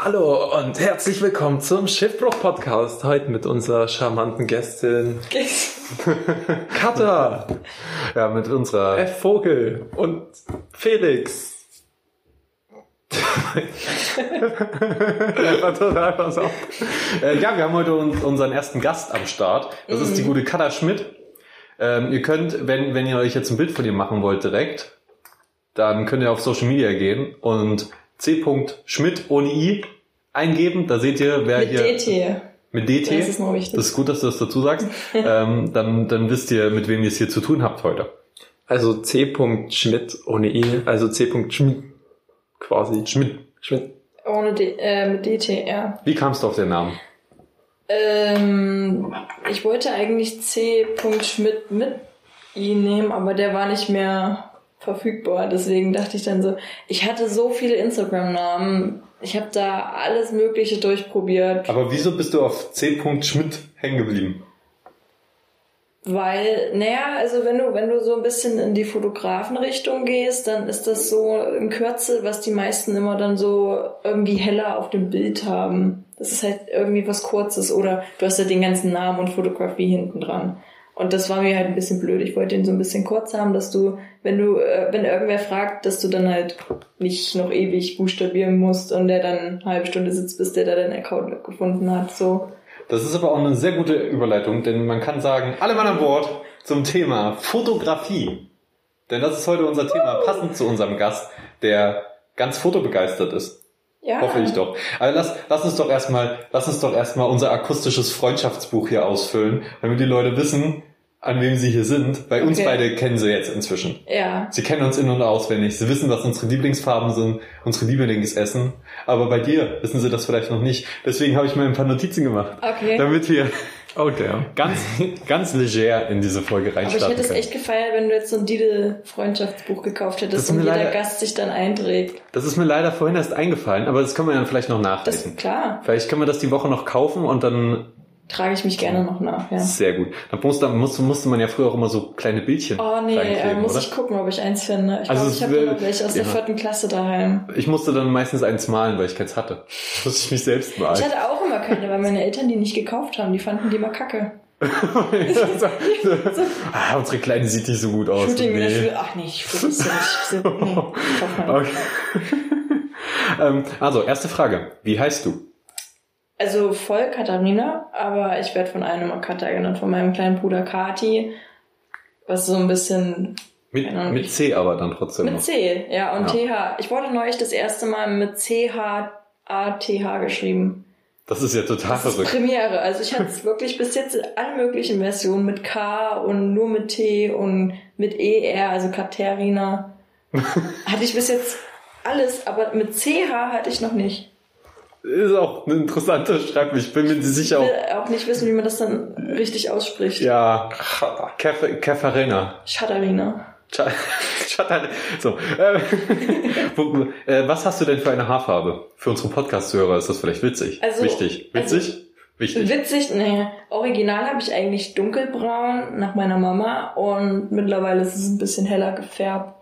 Hallo und herzlich willkommen zum Schiffbruch-Podcast. Heute mit unserer charmanten Gästin Katha, Ja, mit unserer. F. Vogel und Felix. Einfach total pass auf. Äh, ja, wir haben heute un unseren ersten Gast am Start. Das ist die gute Katha Schmidt. Ähm, ihr könnt, wenn, wenn ihr euch jetzt ein Bild von ihr machen wollt direkt, dann könnt ihr auf Social Media gehen und c. Schmidt ohne i eingeben. Da seht ihr, wer Mit hier DT. mit DT. Das ist noch wichtig. Das ist gut, dass du das dazu sagst. ähm, dann, dann wisst ihr, mit wem ihr es hier zu tun habt heute. Also C. Schmidt ohne I, also C. Schmidt quasi. Schmidt. Schmidt. Ohne D, äh, mit DT, ja. Wie kamst du auf den Namen? Ähm, ich wollte eigentlich C. Schmidt mit I nehmen, aber der war nicht mehr verfügbar. Deswegen dachte ich dann so, ich hatte so viele Instagram-Namen. Ich habe da alles Mögliche durchprobiert, Aber wieso bist du auf C. Schmidt hängen geblieben? weil, naja, also wenn du, wenn du so ein bisschen in die Fotografenrichtung gehst, dann ist das so ein Kürzel, was die meisten immer dann so irgendwie heller auf dem Bild haben. Das ist halt irgendwie was Kurzes oder du hast ja den ganzen Namen und Fotografie hinten dran. Und das war mir halt ein bisschen blöd. Ich wollte ihn so ein bisschen kurz haben, dass du, wenn du, äh, wenn irgendwer fragt, dass du dann halt nicht noch ewig buchstabieren musst und der dann eine halbe Stunde sitzt, bis der da deinen Account gefunden hat. So. Das ist aber auch eine sehr gute Überleitung, denn man kann sagen, alle Mann an Bord zum Thema Fotografie. Denn das ist heute unser Thema, passend zu unserem Gast, der ganz fotobegeistert ist. Ja. Hoffe ich doch. Aber lass, lass uns doch erstmal, lass uns doch erstmal unser akustisches Freundschaftsbuch hier ausfüllen, damit die Leute wissen, an wem sie hier sind. Bei uns Okay. beide kennen sie jetzt inzwischen. Ja. Sie kennen uns in- und auswendig. Sie wissen, was unsere Lieblingsfarben sind, unsere Lieblingsessen. Aber bei dir wissen sie das vielleicht noch nicht. Deswegen habe ich mir ein paar Notizen gemacht. Okay. Damit wir Oh, ganz, ganz leger in diese Folge Aber ich reinstarten hätte es echt gefeiert, wenn du jetzt so ein Didel-Freundschaftsbuch gekauft Das hättest und jeder leider- Gast sich dann einträgt. Das ist mir leider vorhin erst eingefallen, aber das können wir dann vielleicht noch Das nachlesen. ist klar. Vielleicht können wir das die Woche noch kaufen und dann Trage ich mich gerne noch nach, ja. sehr gut. Dann musste, musste, musste man ja früher auch immer so kleine Bildchen Oh nee, äh, muss oder? ich gucken, ob ich eins finde. Ich Also glaube, ich habe noch welche aus der ja. vierten Klasse daheim. Ich musste dann meistens eins malen, weil ich keins hatte. Muss ich mich selbst malen. Ich hatte auch immer keine, weil meine Eltern die nicht gekauft haben. Die fanden die immer kacke. ah, unsere Kleine sieht nicht so gut aus. Shooting in der Nee. Schule. Ach nee, ich ja nicht. Nee, nicht. Okay. ähm, also, erste Frage. Wie heißt du? Also voll Katharina, aber ich werde von einem immer genannt, von meinem kleinen Bruder Kati. Was so ein bisschen Mit, Ahnung. mit C aber dann trotzdem Mit noch. C, ja, und Ja. TH. Ich wurde neulich das erste Mal mit C-H-A-T-H geschrieben. Das ist ja total Das ist verrückt. Premiere. Also ich hatte es wirklich bis jetzt in allen möglichen Versionen mit K und nur mit T und mit ER, also Katharina. hatte ich bis jetzt alles, aber mit CH hatte ich noch nicht. Ist auch eine interessante Schreibung. Ich bin mir Ich sicher. Auch, will auch nicht wissen, wie man das dann richtig ausspricht. ja. Katharina. Schatten- So, äh, wo- äh, was hast du denn für eine Haarfarbe? Für unsere Podcast-Hörer ist das vielleicht witzig. Also- Wichtig. Witzig? Wichtig. Witzig, nee. Original habe ich eigentlich dunkelbraun nach meiner Mama und mittlerweile ist es ein bisschen heller gefärbt.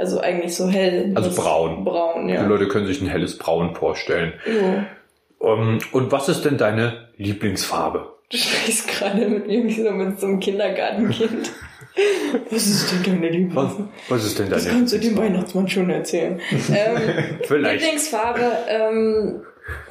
Also eigentlich so hell. Also Das- braun. Braun, ja. Die Leute können sich ein helles Braun vorstellen. Jo. Um, und was ist denn deine Lieblingsfarbe? Du sprichst gerade mit mir wie so mit so einem Kindergartenkind. Was ist denn deine Was, Lieblingsfarbe? was ist denn Das deine kannst du dem Weihnachtsmann schon erzählen. ähm, Vielleicht. Lieblingsfarbe, ähm,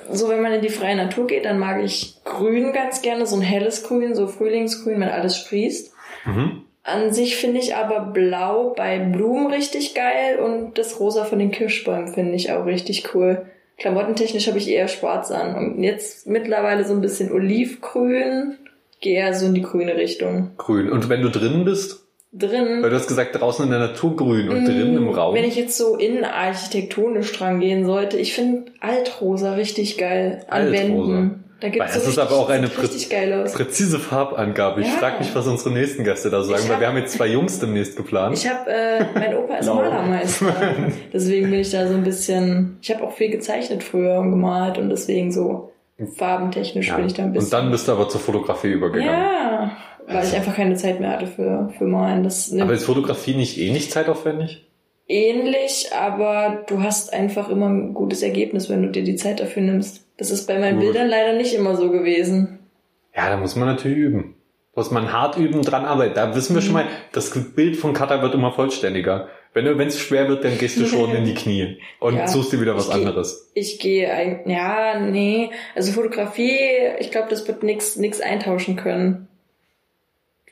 so wenn man in die freie Natur geht, dann mag ich Grün ganz gerne, so ein helles Grün, so Frühlingsgrün, wenn alles sprießt. Mhm. An sich finde ich aber Blau bei Blumen richtig geil und das Rosa von den Kirschbäumen finde ich auch richtig cool. Klamottentechnisch habe ich eher schwarz an und jetzt mittlerweile so ein bisschen olivgrün, gehe eher so in die grüne Richtung. Grün. Und wenn du drin bist, Drin. weil du hast gesagt, draußen in der Natur grün und drin im Raum. Mm, Wenn ich jetzt so innenarchitektonisch dran gehen sollte, ich finde Altrosa richtig geil an Altrosa. Wänden. Da Weil gibt's das so ist richtig, aber auch eine aus. Präzise Farbangabe. Ich Ja. frage mich, was unsere nächsten Gäste da sagen, Ich weil hab- wir haben jetzt zwei Jungs demnächst geplant. Ich habe, äh, mein Opa ist. Malermeister, deswegen bin ich da so ein bisschen. Ich habe auch viel gezeichnet früher und gemalt und deswegen so farbentechnisch Ja. bin ich da ein bisschen. Und dann bist du aber zur Fotografie übergegangen. ja, weil ich einfach keine Zeit mehr hatte für für Malen. Das Aber ist Fotografie nicht eh nicht zeitaufwendig? ähnlich, aber du hast einfach immer ein gutes Ergebnis, wenn du dir die Zeit dafür nimmst. Das ist bei meinen Gut. Bildern leider nicht immer so gewesen. Ja, da muss man natürlich üben. Muss man hart üben, dran arbeiten. Da wissen wir schon mal, das Bild von Cutter wird immer vollständiger. Wenn es schwer wird, dann gehst du schon in die Knie und Ja. suchst dir wieder was Ich geh- anderes. Ich gehe ein, ja, nee, also Fotografie, ich glaube, das wird nix, nix eintauschen können.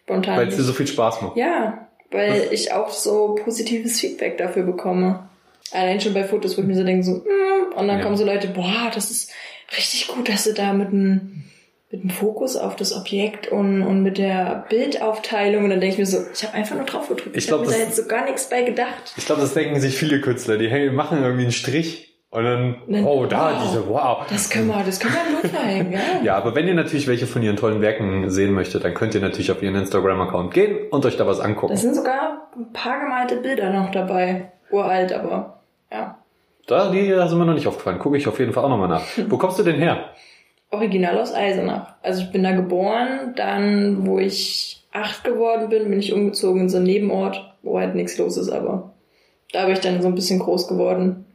Spontan. Weil es dir so viel Spaß macht. Ja, weil ich auch so positives Feedback dafür bekomme. Allein schon bei Fotos, wo ich mir so denke, so, mm, und dann Ja. kommen so Leute, boah, das ist richtig gut, dass du da mit dem, mit dem Fokus auf das Objekt und, und mit der Bildaufteilung, und dann denke ich mir so, ich habe einfach nur drauf gedrückt. Ich Ich, habe mir da jetzt so gar nichts bei gedacht. Ich glaube, das denken sich viele Künstler. Die hängen- machen irgendwie einen Strich und dann, Dann- oh, da, wow. diese, wow. Das können wir, das können wir nur verhängen, ja. Ja, aber wenn ihr natürlich welche von ihren tollen Werken sehen möchtet, dann könnt ihr natürlich auf ihren Instagram-Account gehen und euch da was angucken. Da sind sogar ein paar gemalte Bilder noch dabei. Uralt, aber. Da, die sind mir noch nicht aufgefallen. Gucke ich auf jeden Fall auch nochmal nach. Wo kommst du denn her? Original aus Eisenach. Also ich bin da geboren, dann, wo ich acht geworden bin, bin ich umgezogen in so einen Nebenort, wo halt nichts los ist, aber da bin ich dann so ein bisschen groß geworden.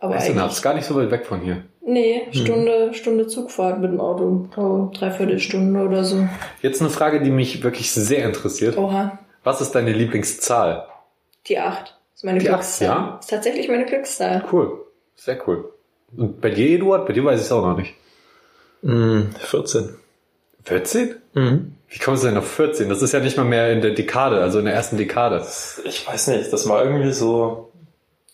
Aber eigentlich. ist gar nicht so weit weg von hier. Nee, Stunde, Stunde Zugfahrt mit dem Auto. Oh, dreiviertel Stunde oder so. Jetzt eine Frage, die mich wirklich sehr interessiert. Oha. Was ist deine Lieblingszahl? Die acht. Ist meine Die Glückszahl. ja? Ist tatsächlich meine Glückszahl. Cool. Sehr cool. Und bei dir, Eduard? Bei dir weiß ich es auch noch nicht. Mm, 14. 14? Mhm. Wie kommst du denn auf 14? Das ist ja nicht mal mehr in der Dekade, also in der ersten Dekade. Ich weiß nicht, das war irgendwie so,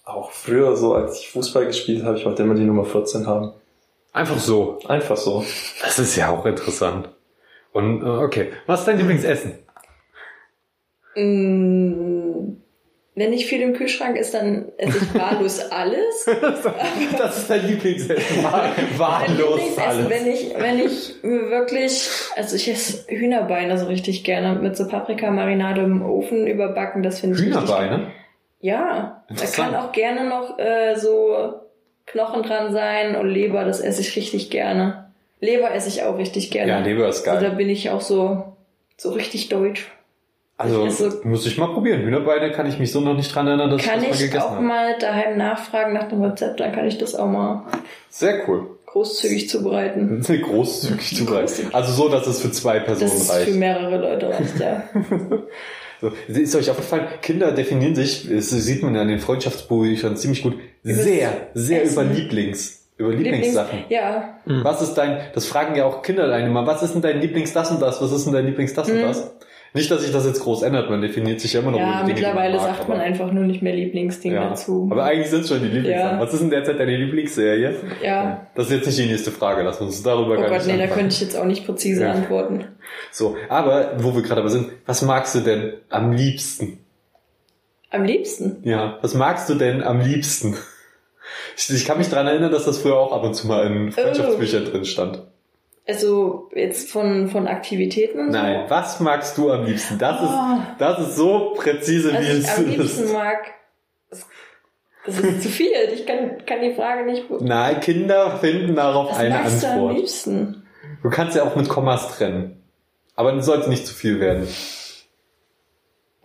auch früher so, als ich Fußball gespielt habe, ich wollte immer die Nummer 14 haben. Einfach so. Einfach so. Das ist ja auch interessant. Und äh, okay, was ist dein Lieblingsessen? Mm, wenn nicht viel im Kühlschrank ist, dann esse ich wahllos alles. Das ist dein Lieblingsessen. Wahl- Wahllos Lieblingsessen, alles. wenn ich, wenn ich mir wirklich, also ich esse Hühnerbeine so richtig gerne mit so Paprikamarinade im Ofen überbacken, das finde ich richtig Hühnerbeine? Ja, da kann auch gerne noch äh, so Knochen dran sein und Leber, das esse ich richtig gerne. Leber esse ich auch richtig gerne. Ja, Leber ist Also da geil. bin ich auch so, so richtig deutsch. Also, ich esse- muss ich mal probieren. Hühnerbeine kann ich mich so noch nicht dran erinnern, dass Kann ich das mal ich gegessen auch habe. mal daheim nachfragen nach dem Rezept, dann kann ich das auch mal Sehr cool. großzügig zubereiten. Das großzügig zubereitet. Also so, dass es für zwei Personen Das ist reicht. für mehrere Leute reicht, ja. So, ist euch aufgefallen, Kinder definieren sich, das sieht man ja in den Freundschaftsbüchern ziemlich gut, sehr, sehr Essen. über Lieblings, über Lieblingssachen. Ja, Was ist dein, das fragen ja auch Kinder einen immer, was ist denn dein Lieblings das und das, was ist denn dein Lieblings das und Mhm. Nicht, dass sich das jetzt groß ändert, man definiert sich ja immer noch ja Dinge, mittlerweile mag, sagt man einfach nur nicht mehr Lieblingsding ja. dazu. Aber eigentlich sind es schon die Lieblingssachen. Ja. Was ist denn derzeit deine Lieblingsserie? ja. Das ist jetzt nicht die nächste Frage, lass uns darüber Oh gar Gott, nicht nee, da anfangen. könnte ich jetzt auch nicht präzise Ja. antworten. So, aber wo wir gerade aber sind, was magst du denn am liebsten? Am liebsten. Ja, was magst du denn am liebsten? Ich, ich kann mich daran erinnern, dass das früher auch ab und zu mal in Freundschaftsbüchern drin stand. Also jetzt von, von Aktivitäten und Nein, was magst du am liebsten? Das so. ist, Oh, das ist so präzise, was wie es am liebsten ist. mag, das, ist zu viel. Ich kann, kann die Frage nicht... Nein, Kinder finden darauf Was eine magst du am Antwort. liebsten? Du kannst ja auch mit Kommas trennen. Aber es sollte nicht zu viel werden.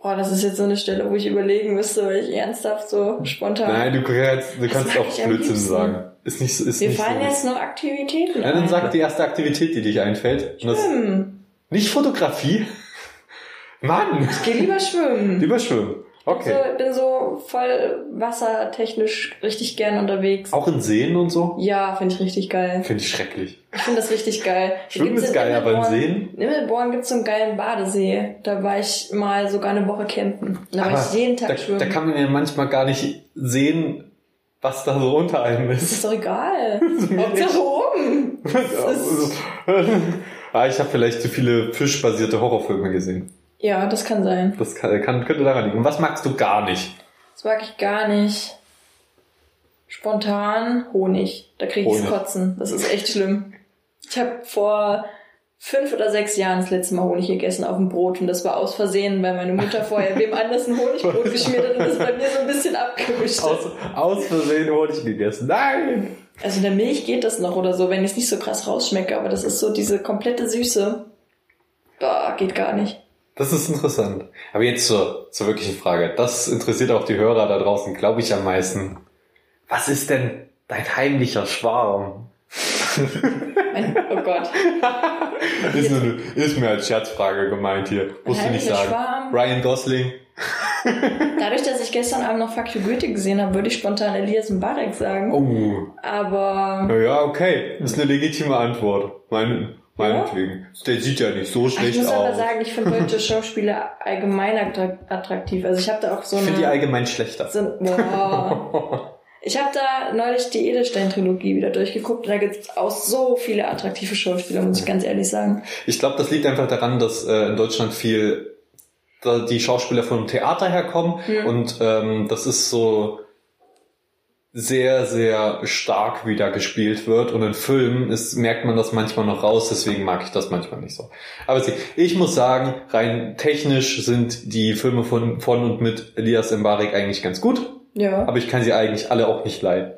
Boah, das ist jetzt so eine Stelle, wo ich überlegen müsste, weil ich ernsthaft so spontan... Nein, du kannst, du kannst auch Blödsinn sagen. Ist nicht, ist Mir nicht fallen so. jetzt nur Aktivitäten Ja, dann sag die erste Aktivität, die dich einfällt. Schwimmen. nicht Fotografie. Mann! Ich gehe lieber schwimmen. Lieber schwimmen. Okay. So, bin so voll wassertechnisch richtig gern unterwegs. Auch in Seen und so? Ja, finde ich richtig geil. Finde ich schrecklich. Ich finde das richtig geil. Schwimmen ist geil, aber in Seen? In Immelborn gibt's so einen geilen Badesee. Da war ich mal sogar eine Woche campen. Da war ich jeden Tag da, schwimmen. da kann man ja manchmal gar nicht sehen, was da so unter einem das ist. ist doch egal. Hauptsache oben. ah, ich habe vielleicht zu viele fischbasierte Horrorfilme gesehen. Ja, das kann sein. Das kann, kann, könnte daran liegen. Und was magst du gar nicht? Das mag ich gar nicht. Spontan Honig. Da kriege ich's Honig. kotzen. Das ist echt schlimm. Ich habe vor fünf oder sechs Jahren das letzte Mal Honig gegessen auf dem Brot und das war aus Versehen, weil meine Mutter vorher wem anders ein Honigbrot geschmiert hat und das bei mir so ein bisschen abgewischt Aus, hat. aus Versehen Honig gegessen. Nein! Also in der Milch geht das noch oder so, wenn ich es nicht so krass rausschmecke, aber das ist so diese komplette Süße. Boah, geht gar nicht. Das ist interessant. Aber jetzt zur, zur wirklichen Frage. Das interessiert auch die Hörer da draußen, glaube ich, am meisten. Was ist denn dein heimlicher Schwarm? Oh Gott. Ist, nur, eine- ist mir als Scherzfrage gemeint hier. Musst du nicht sagen. Schwarm? Ryan Gosling. Dadurch, dass ich gestern Abend noch Fuck You Goethe gesehen habe, würde ich spontan Elias Mbarek sagen. Oh. Aber Naja, okay. Ist eine legitime Antwort. Mein, meinetwegen. Der sieht ja nicht so ich schlecht muss aber aus. sagen, ich finde deutsche Schauspieler allgemein attra- attraktiv. Also ich habe da auch so ich finde die eine... allgemein schlechter. So, boah. Ich habe da neulich die Edelstein-Trilogie wieder durchgeguckt. Da gibt es auch so viele attraktive Schauspieler, muss ich ganz ehrlich sagen. Ich glaube, das liegt einfach daran, dass äh, in Deutschland viel die Schauspieler vom Theater herkommen Hm. und ähm, das ist so sehr, sehr stark wieder gespielt wird und in Filmen ist, merkt man das manchmal noch raus, deswegen mag ich das manchmal nicht so. Aber sie- ich muss sagen, rein technisch sind die Filme von, von und mit Elias Mbarek eigentlich ganz gut, Ja. aber ich kann sie eigentlich alle auch nicht leiden.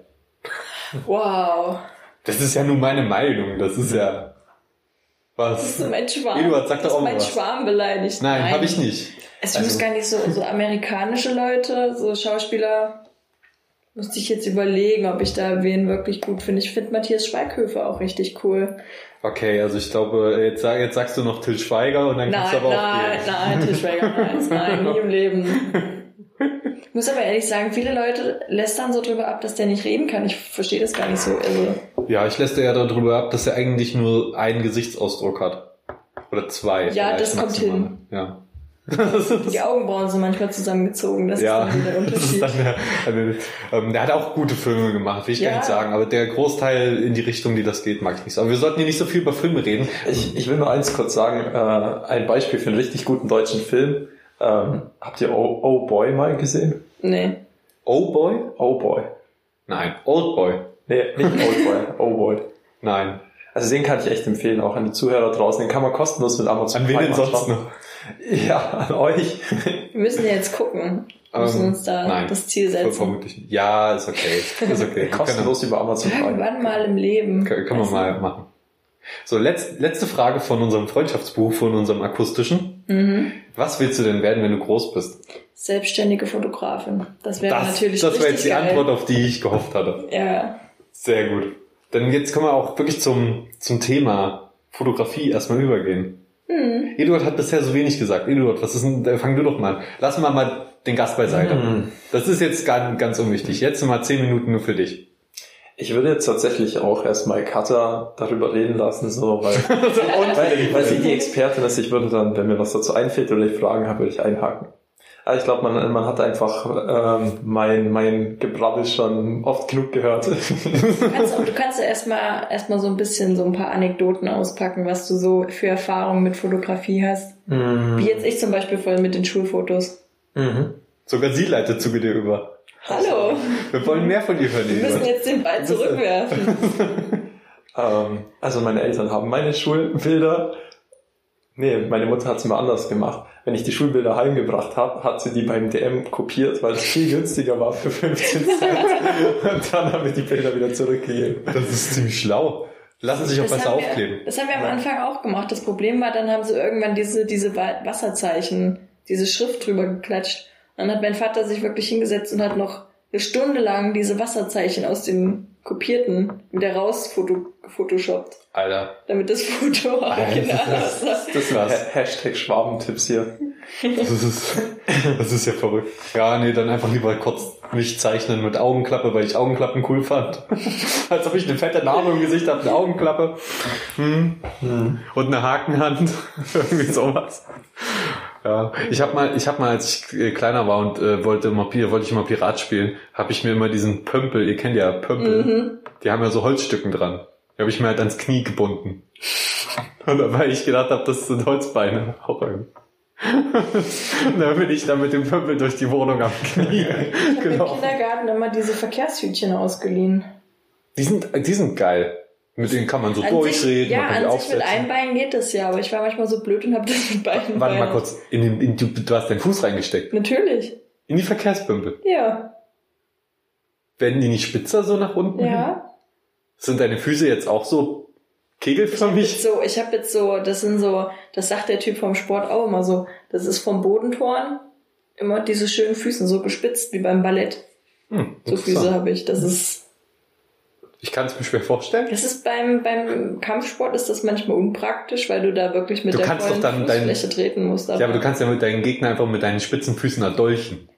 Wow. Das ist ja nur meine Meinung, das ist ja Das was. ist mein Schwarm. Eduard, sag doch das auch mein was. Schwarm beleidigt. Nein, habe ich nicht. Es Also- muss gar nicht so, so amerikanische Leute, so Schauspieler. Musste ich jetzt überlegen, ob ich da wen wirklich gut finde. Ich finde Matthias Schweighöfer auch richtig cool. Okay, also ich glaube, jetzt, sag, jetzt sagst du noch Till Schweiger und dann Nein, kannst du aber auch nein, nein, Til Schweiger, nein, nein, nie im Leben. Ich muss aber ehrlich sagen, viele Leute lästern so drüber ab, dass der nicht reden kann. Ich verstehe das gar nicht so. Also, Ja, ich lässt ja darüber ab, dass er eigentlich nur einen Gesichtsausdruck hat. Oder zwei. Ja, das kommt maximal. hin. Ja. die Augenbrauen sind manchmal zusammengezogen. Das ja, ist dann der das ist Unterschied. dann der, ähm, der hat auch gute Filme gemacht, will ich Ja. gar nicht sagen, aber der Großteil in die Richtung, die das geht, mag ich nicht so. Aber wir sollten hier nicht so viel über Filme reden. Ich, ich will nur eins kurz sagen, äh, ein Beispiel für einen richtig guten deutschen Film. Ähm, habt ihr Oh, oh Boy mal gesehen? Nee. Oh Boy? Oh Boy. Nein. Old Boy? Nee, nicht Old Boy, Oh Boy. Nein. Also den kann ich echt empfehlen, auch an die Zuhörer draußen. Den kann man kostenlos mit Amazon An wen denn sonst noch? Ja, an euch. Wir müssen ja jetzt gucken. Wir müssen Ähm, uns da nein. das Ziel setzen. Vermutlich. Ja, ist okay. Ist okay. Kostenlos über Amazon Prime. Irgendwann mal im Leben. Können, können wir mal machen. So, letz, letzte Frage von unserem Freundschaftsbuch, von unserem akustischen. Mhm. Was willst du denn werden, wenn du groß bist? Selbstständige Fotografin. Das wäre das natürlich das war richtig jetzt die geil. Antwort, auf die ich gehofft hatte. Ja. Sehr gut. Dann jetzt können wir auch wirklich zum, zum Thema Fotografie erstmal übergehen. Mhm. Eduard hat bisher so wenig gesagt. Eduard, was ist denn, äh, fang du doch mal an. Lass mal mal den Gast beiseite. Mhm. Das ist jetzt ganz, ganz unwichtig. Jetzt mal zehn Minuten nur für dich. Ich würde jetzt tatsächlich auch erstmal Katha darüber reden lassen, so, weil, weil, weil sie die Expertin ist. Ich würde dann, wenn mir was dazu einfällt oder ich Fragen habe, würde ich einhaken. Aber ich glaube, man, man hat einfach ähm, mein, mein Gebrabbel schon oft genug gehört. Du kannst, du kannst ja erstmal erstmal so ein bisschen so ein paar Anekdoten auspacken, was du so für Erfahrungen mit Fotografie hast. Wie jetzt ich zum Beispiel vorhin mit den Schulfotos. Mhm. Sogar sie leitet zu dir über. Hallo, Wir wollen mehr von dir hören, wir müssen jetzt den Ball zurückwerfen. Ähm, also meine Eltern haben meine Schulbilder. Nee, meine Mutter hat es mal anders gemacht. Wenn ich die Schulbilder heimgebracht habe, hat sie die beim DM kopiert, weil es viel günstiger war für 15 Cent. Und dann haben wir die Bilder wieder zurückgegeben. Das ist ziemlich schlau. Lassen sich auch besser haben wir, aufkleben. das haben wir am Anfang auch gemacht. Das Problem war, dann haben sie irgendwann diese, diese Wa- Wasserzeichen, diese Schrift drüber geklatscht. Dann hat mein Vater sich wirklich hingesetzt und hat noch eine Stunde lang diese Wasserzeichen aus dem Kopierten wieder raus foto, gefotoshoppt, Alter. damit das Foto original aussah. Das Krass. Ha- Hashtag Schwabentipps hier. Das ist, das ist ja verrückt. Ja, nee, dann einfach lieber kurz nicht zeichnen mit Augenklappe, weil ich Augenklappen cool fand. Als ob ich eine fette Narbe im Gesicht habe, eine Augenklappe. Hm. Und eine Hakenhand. Irgendwie sowas. Ja, ich habe mal, ich habe mal, als ich kleiner war und äh, wollte immer, wollte ich immer Pirat spielen, habe ich mir immer diesen Pömpel, ihr kennt ja Pömpel, Mhm. die haben ja so Holzstücken dran. Die habe ich mir halt ans Knie gebunden. Und weil ich gedacht habe, das sind Holzbeine. Und dann bin ich dann mit dem Pömpel durch die Wohnung am Knie Ich habe im gelaufen. Kindergarten immer diese Verkehrshütchen ausgeliehen. Die sind, die sind geil. Mit denen kann man so An durchreden, sich, ja, man kann an sich mit einem Bein geht das ja, aber ich war manchmal so blöd und habe das mit beiden Warte mal Beinen. kurz, in den, in, du, du hast deinen Fuß reingesteckt. Natürlich, In die Verkehrspümpel. ja, Werden die nicht spitzer so nach unten? hin? ja. Sind deine Füße jetzt auch so Kegelförmig? So, ich habe jetzt so, das sind so, das sagt der Typ vom Sport auch immer so, das ist vom Bodentoren immer diese schönen Füßen, so gespitzt wie beim Ballett. Hm, So Füße habe ich. Das ist, Ich kann es mir schwer vorstellen. das ist beim, beim Kampfsport ist das manchmal unpraktisch, weil du da wirklich mit Du der kannst vollen doch dann treten musst. Ja, aber du kannst ja mit deinen Gegner einfach mit deinen spitzen Füßen erdolchen.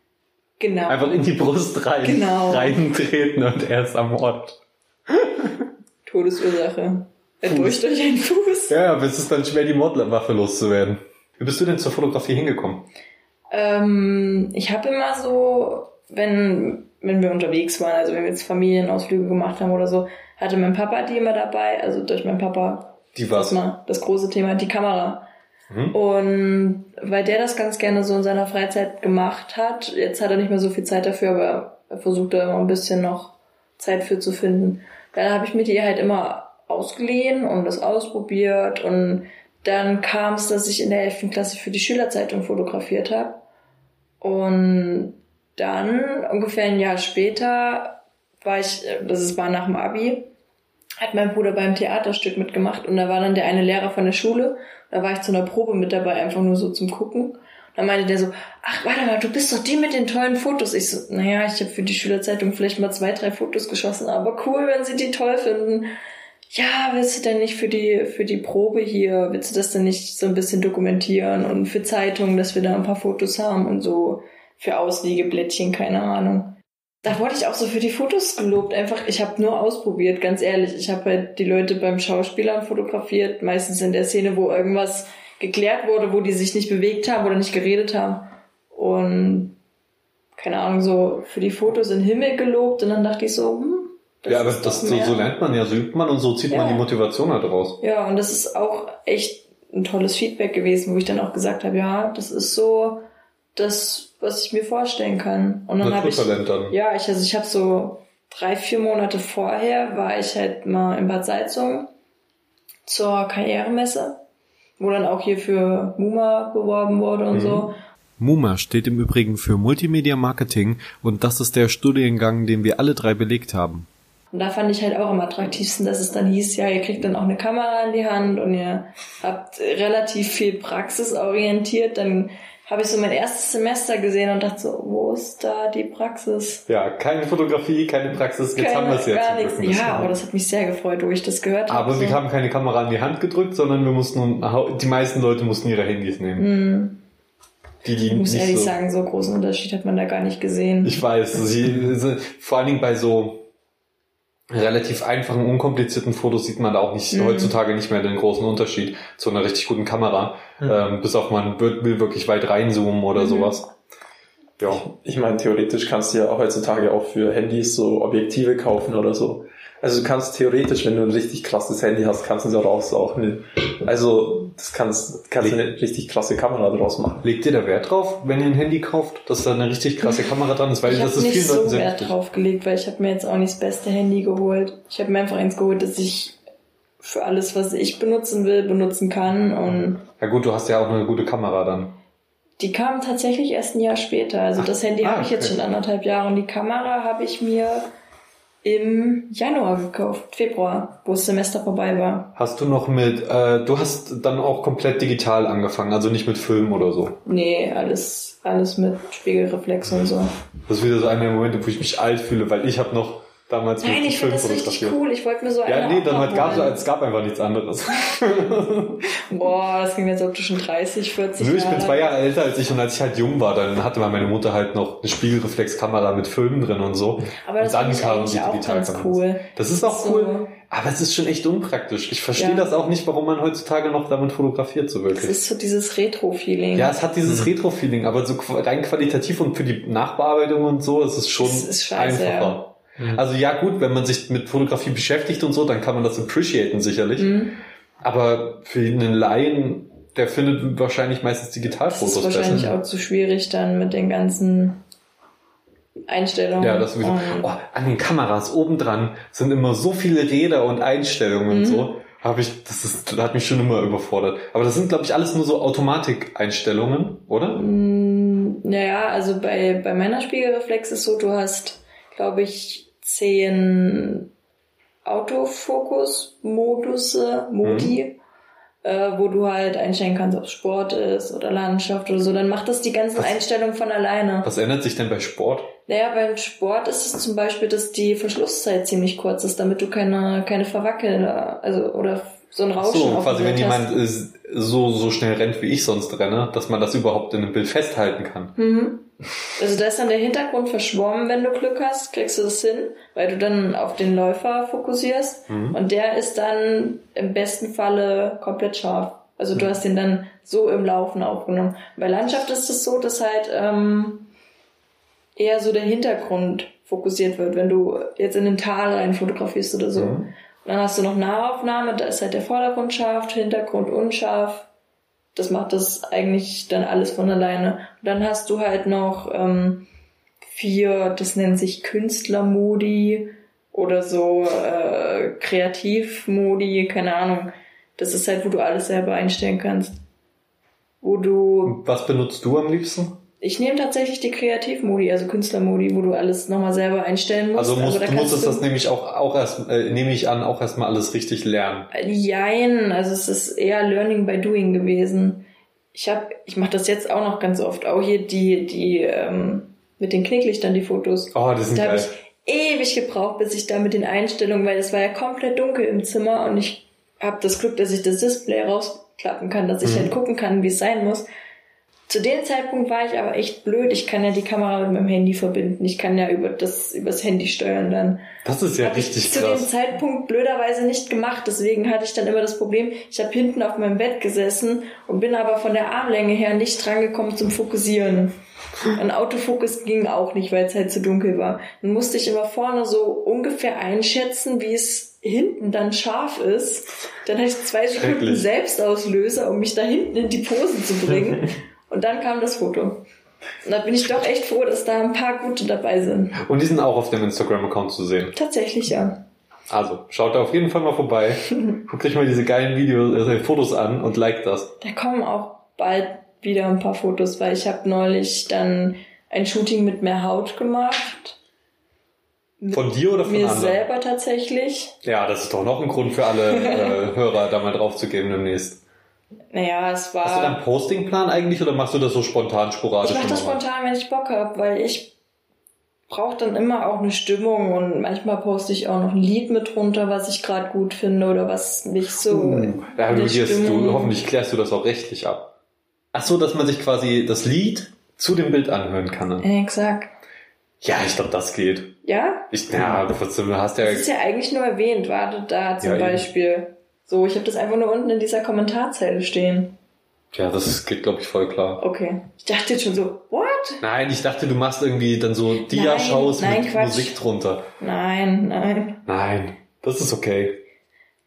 genau. Einfach in die Brust rein, Genau. reintreten und er ist ermordet. Todesursache. Er Fuß. durch durch einen Fuß. Ja, aber es ist dann schwer, die Mordwaffe loszuwerden. Wie bist du denn zur Fotografie hingekommen? Ähm, ich habe immer so, wenn, wenn wir unterwegs waren, also wenn wir jetzt Familienausflüge gemacht haben oder so, hatte mein Papa die immer dabei, also durch meinen Papa Die das was? mal das große Thema, die Kamera. Mhm. Und weil der das ganz gerne so in seiner Freizeit gemacht hat, jetzt hat er nicht mehr so viel Zeit dafür, aber er versucht da immer ein bisschen noch Zeit für zu finden. Dann habe ich mir die halt immer ausgeliehen und das ausprobiert und dann kam es, dass ich in der 11. Klasse für die Schülerzeitung fotografiert habe. Und dann, ungefähr ein Jahr später, war ich, äh, das war nach dem Abi, hat mein Bruder beim Theaterstück mitgemacht und da war dann der eine Lehrer von der Schule. Da war ich zu einer Probe mit dabei, einfach nur so zum Gucken. Dann meinte der so, ach, warte mal, du bist doch die mit den tollen Fotos. Ich so, naja, ich habe für die Schülerzeitung vielleicht mal zwei, drei Fotos geschossen, aber cool, wenn sie die toll finden. Ja, willst du denn nicht für die, für die Probe hier, willst du das denn nicht so ein bisschen dokumentieren und für Zeitungen, dass wir da ein paar Fotos haben und so für Ausliegeblättchen, keine Ahnung. Da wurde ich auch so für die Fotos gelobt. Einfach, ich habe nur ausprobiert, ganz ehrlich. Ich habe halt die Leute beim Schauspielern fotografiert, meistens in der Szene, wo irgendwas geklärt wurde, wo die sich nicht bewegt haben oder nicht geredet haben. Und keine Ahnung, so für die Fotos in den Himmel gelobt und dann dachte ich so, hm, das ja, aber ist das, so, so lernt man ja, so übt man und so zieht man Ja. die Motivation halt raus. Ja, und das ist auch echt ein tolles Feedback gewesen, wo ich dann auch gesagt habe, ja, das ist so das, was ich mir vorstellen kann. Und dann habe ich, dann. ja, ich, also ich habe so drei, vier Monate vorher war ich halt mal in Bad Salzung zur Karrieremesse, wo dann auch hier für MUMA beworben wurde und Mhm. so. MUMA steht im Übrigen für Multimedia Marketing und das ist der Studiengang, den wir alle drei belegt haben. Und da fand ich halt auch am attraktivsten, dass es dann hieß, ja, ihr kriegt dann auch eine Kamera in die Hand und ihr habt relativ viel praxisorientiert. Dann habe ich so mein erstes Semester gesehen und dachte so, wo ist da die Praxis? Ja, keine Fotografie, keine Praxis, jetzt Keine- haben wir es ja gar nichts. Ja, aber das hat mich sehr gefreut, wo ich das gehört habe. Aber so. wir haben keine Kamera in die Hand gedrückt, sondern wir mussten, die meisten Leute mussten ihre Handys nehmen. Hm, Die, die ich muss nicht ehrlich so, sagen, so großen Unterschied hat man da gar nicht gesehen. Ich weiß, sie, vor allen Dingen bei so relativ einfachen, unkomplizierten Fotos sieht man da auch nicht, Mhm. heutzutage nicht mehr den großen Unterschied zu einer richtig guten Kamera. Mhm. Ähm, bis auf man wird, will wirklich weit reinzoomen oder Mhm. sowas. Ja. Ich meine, theoretisch kannst du ja auch heutzutage auch für Handys so Objektive kaufen oder so. Also du kannst theoretisch, wenn du ein richtig krasses Handy hast, kannst du daraus auch eine, also das kannst, kannst du eine richtig krasse Kamera daraus machen. Legt ihr da Wert drauf, wenn ihr ein Handy kauft, dass da eine richtig krasse Kamera dran ist? Weil ich das habe ist nicht so sehr Wert wichtig. drauf gelegt, weil ich habe mir jetzt auch nicht das beste Handy geholt. Ich habe mir einfach eins geholt, das ich für alles, was ich benutzen will, benutzen kann. Und Ja gut, du hast ja auch eine gute Kamera dann. die kam tatsächlich erst ein Jahr später. Also das Handy ah, habe ich jetzt okay. schon anderthalb Jahre und die Kamera habe ich mir im Januar gekauft, Februar, wo das Semester vorbei war. Hast du noch mit, äh, du hast dann auch komplett digital angefangen, also nicht mit Film oder so. Nee, alles, alles mit Spiegelreflex und so. Das ist wieder so einer der Momente, wo ich mich alt fühle, weil ich habe noch damals Nein, mit ich finde Film das richtig fotografiert. cool. Ich wollte mir so eine Ja, nee, noch halt gab es gab einfach nichts anderes. Boah, das ging jetzt, ob du schon 30, 40 Nö, ich bin zwei Jahre älter als ich und als ich halt jung war, dann hatte meine Mutter halt noch eine Spiegelreflexkamera mit Filmen drin und so. Aber das und dann kamen die Digitalkameras. cool. Das ist auch So. cool, aber es ist schon echt unpraktisch. Ich verstehe Ja. das auch nicht, warum man heutzutage noch damit fotografiert so Es wirklich. ist so dieses Retro-Feeling. Ja, es hat dieses Retro-Feeling, aber so rein qualitativ und für die Nachbearbeitung und so ist es schon Es ist scheiße, einfacher. Also ja gut, wenn man sich mit Fotografie beschäftigt und so, dann kann man das appreciaten sicherlich. Mhm. Aber für einen Laien, der findet wahrscheinlich meistens Das Digitalfotos ist wahrscheinlich besser. auch zu schwierig dann mit den ganzen Einstellungen. Ja, das sowieso. Und Oh, an den Kameras obendran sind immer so viele Räder und Einstellungen und Mhm. so. Habe ich, das ist, das hat mich schon immer überfordert. Aber das sind, glaube ich, alles nur so Automatikeinstellungen, oder? Mm, Naja, also bei, bei meiner Spiegelreflex ist so, du hast, glaube ich, zehn Autofokus-Modus, Modi, äh, wo du halt einstellen kannst, ob es Sport ist oder Landschaft oder so. Dann macht das die ganzen Einstellungen von alleine. Was ändert sich denn bei Sport? Naja, beim Sport ist es zum Beispiel, dass die Verschlusszeit ziemlich kurz ist, damit du keine, keine Verwackel, also, oder so ein Rauschen so, quasi wenn jemand äh, so, so schnell rennt, wie ich sonst renne, dass man das überhaupt in einem Bild festhalten kann. Mhm. Also da ist dann der Hintergrund verschwommen, wenn du Glück hast, kriegst du das hin, weil du dann auf den Läufer fokussierst Mhm. und der ist dann im besten Falle komplett scharf. Also du hast den dann so im Laufen aufgenommen. Bei Landschaft ist es so, dass halt ähm, eher so der Hintergrund fokussiert wird, wenn du jetzt in den Tal rein fotografierst oder so. Mhm. Dann hast du noch Nahaufnahme, da ist halt der Vordergrund scharf, Hintergrund unscharf. Das macht das eigentlich dann alles von alleine. Und dann hast du halt noch ähm, vier, das nennt sich Künstlermodi oder so äh, Kreativmodi, keine Ahnung. Das ist halt, wo du alles selber einstellen kannst. Wo du Was benutzt du am liebsten? Ich nehme tatsächlich die Kreativmodi, also Künstlermodi, wo du alles nochmal selber einstellen musst. Also musst, aber da du musstest kannst das nämlich auch, auch erst, äh, nehme ich an, auch erstmal alles richtig lernen. Jein, also es ist eher Learning by Doing gewesen. Ich habe, ich mache das jetzt auch noch ganz oft, auch hier die, die ähm, mit den Knicklichtern die Fotos. Oh, das sind Da habe geil. ich ewig gebraucht, bis ich da mit den Einstellungen, weil es war ja komplett dunkel im Zimmer und ich habe das Glück, dass ich das Display rausklappen kann, dass ich Mhm. halt gucken kann, wie es sein muss. Zu dem Zeitpunkt war ich aber echt blöd. Ich kann ja die Kamera mit meinem Handy verbinden. Ich kann ja über das übers Handy steuern dann. Das ist ja Hab ich richtig zu dem krass. Zeitpunkt blöderweise nicht gemacht. Deswegen hatte ich dann immer das Problem, ich habe hinten auf meinem Bett gesessen und bin aber von der Armlänge her nicht drangekommen zum Fokussieren. Ein Autofokus ging auch nicht, weil es halt zu dunkel war. Dann musste ich immer vorne so ungefähr einschätzen, wie es hinten dann scharf ist. Dann hatte ich zwei Sekunden. Selbstauslöser, um mich da hinten in die Pose zu bringen. Und dann kam das Foto. Und da bin ich doch echt froh, dass da ein paar gute dabei sind. Und die sind auch auf dem Instagram-Account zu sehen. Tatsächlich ja. Also, schaut da auf jeden Fall mal vorbei. Guckt euch mal diese geilen Videos, äh, Fotos an und liked das. Da kommen auch bald wieder ein paar Fotos, weil ich habe neulich dann ein Shooting mit mehr Haut gemacht. Mit Von dir oder von mir anderen? selber tatsächlich. Ja, das ist doch noch ein Grund für alle äh, Hörer, da mal drauf zu gehen demnächst. Naja, es war. Hast du da einen Postingplan eigentlich oder machst du das so spontan, sporadisch? ich mache das spontan, wenn ich Bock habe, weil ich brauche dann immer auch eine Stimmung und manchmal poste ich auch noch ein Lied mit runter, was ich gerade gut finde oder was mich so. Uh, ja, in du, du, hoffentlich klärst du das auch rechtlich ab. Ach so, dass man sich quasi das Lied zu dem Bild anhören kann. dann. Exakt. Ja, ich glaube, das geht. Ja? Ich, ja, du hast ja, Das ist ja eigentlich nur erwähnt, warte da zum Ja, eben. So, ich habe das einfach nur unten in dieser Kommentarzeile stehen. ja, das geht, glaube ich, voll klar. Okay. Ich dachte jetzt schon so, what? Nein, ich dachte, du machst irgendwie dann so Dia-Shows mit Quatsch. Musik drunter. Nein, nein. Nein, das ist okay.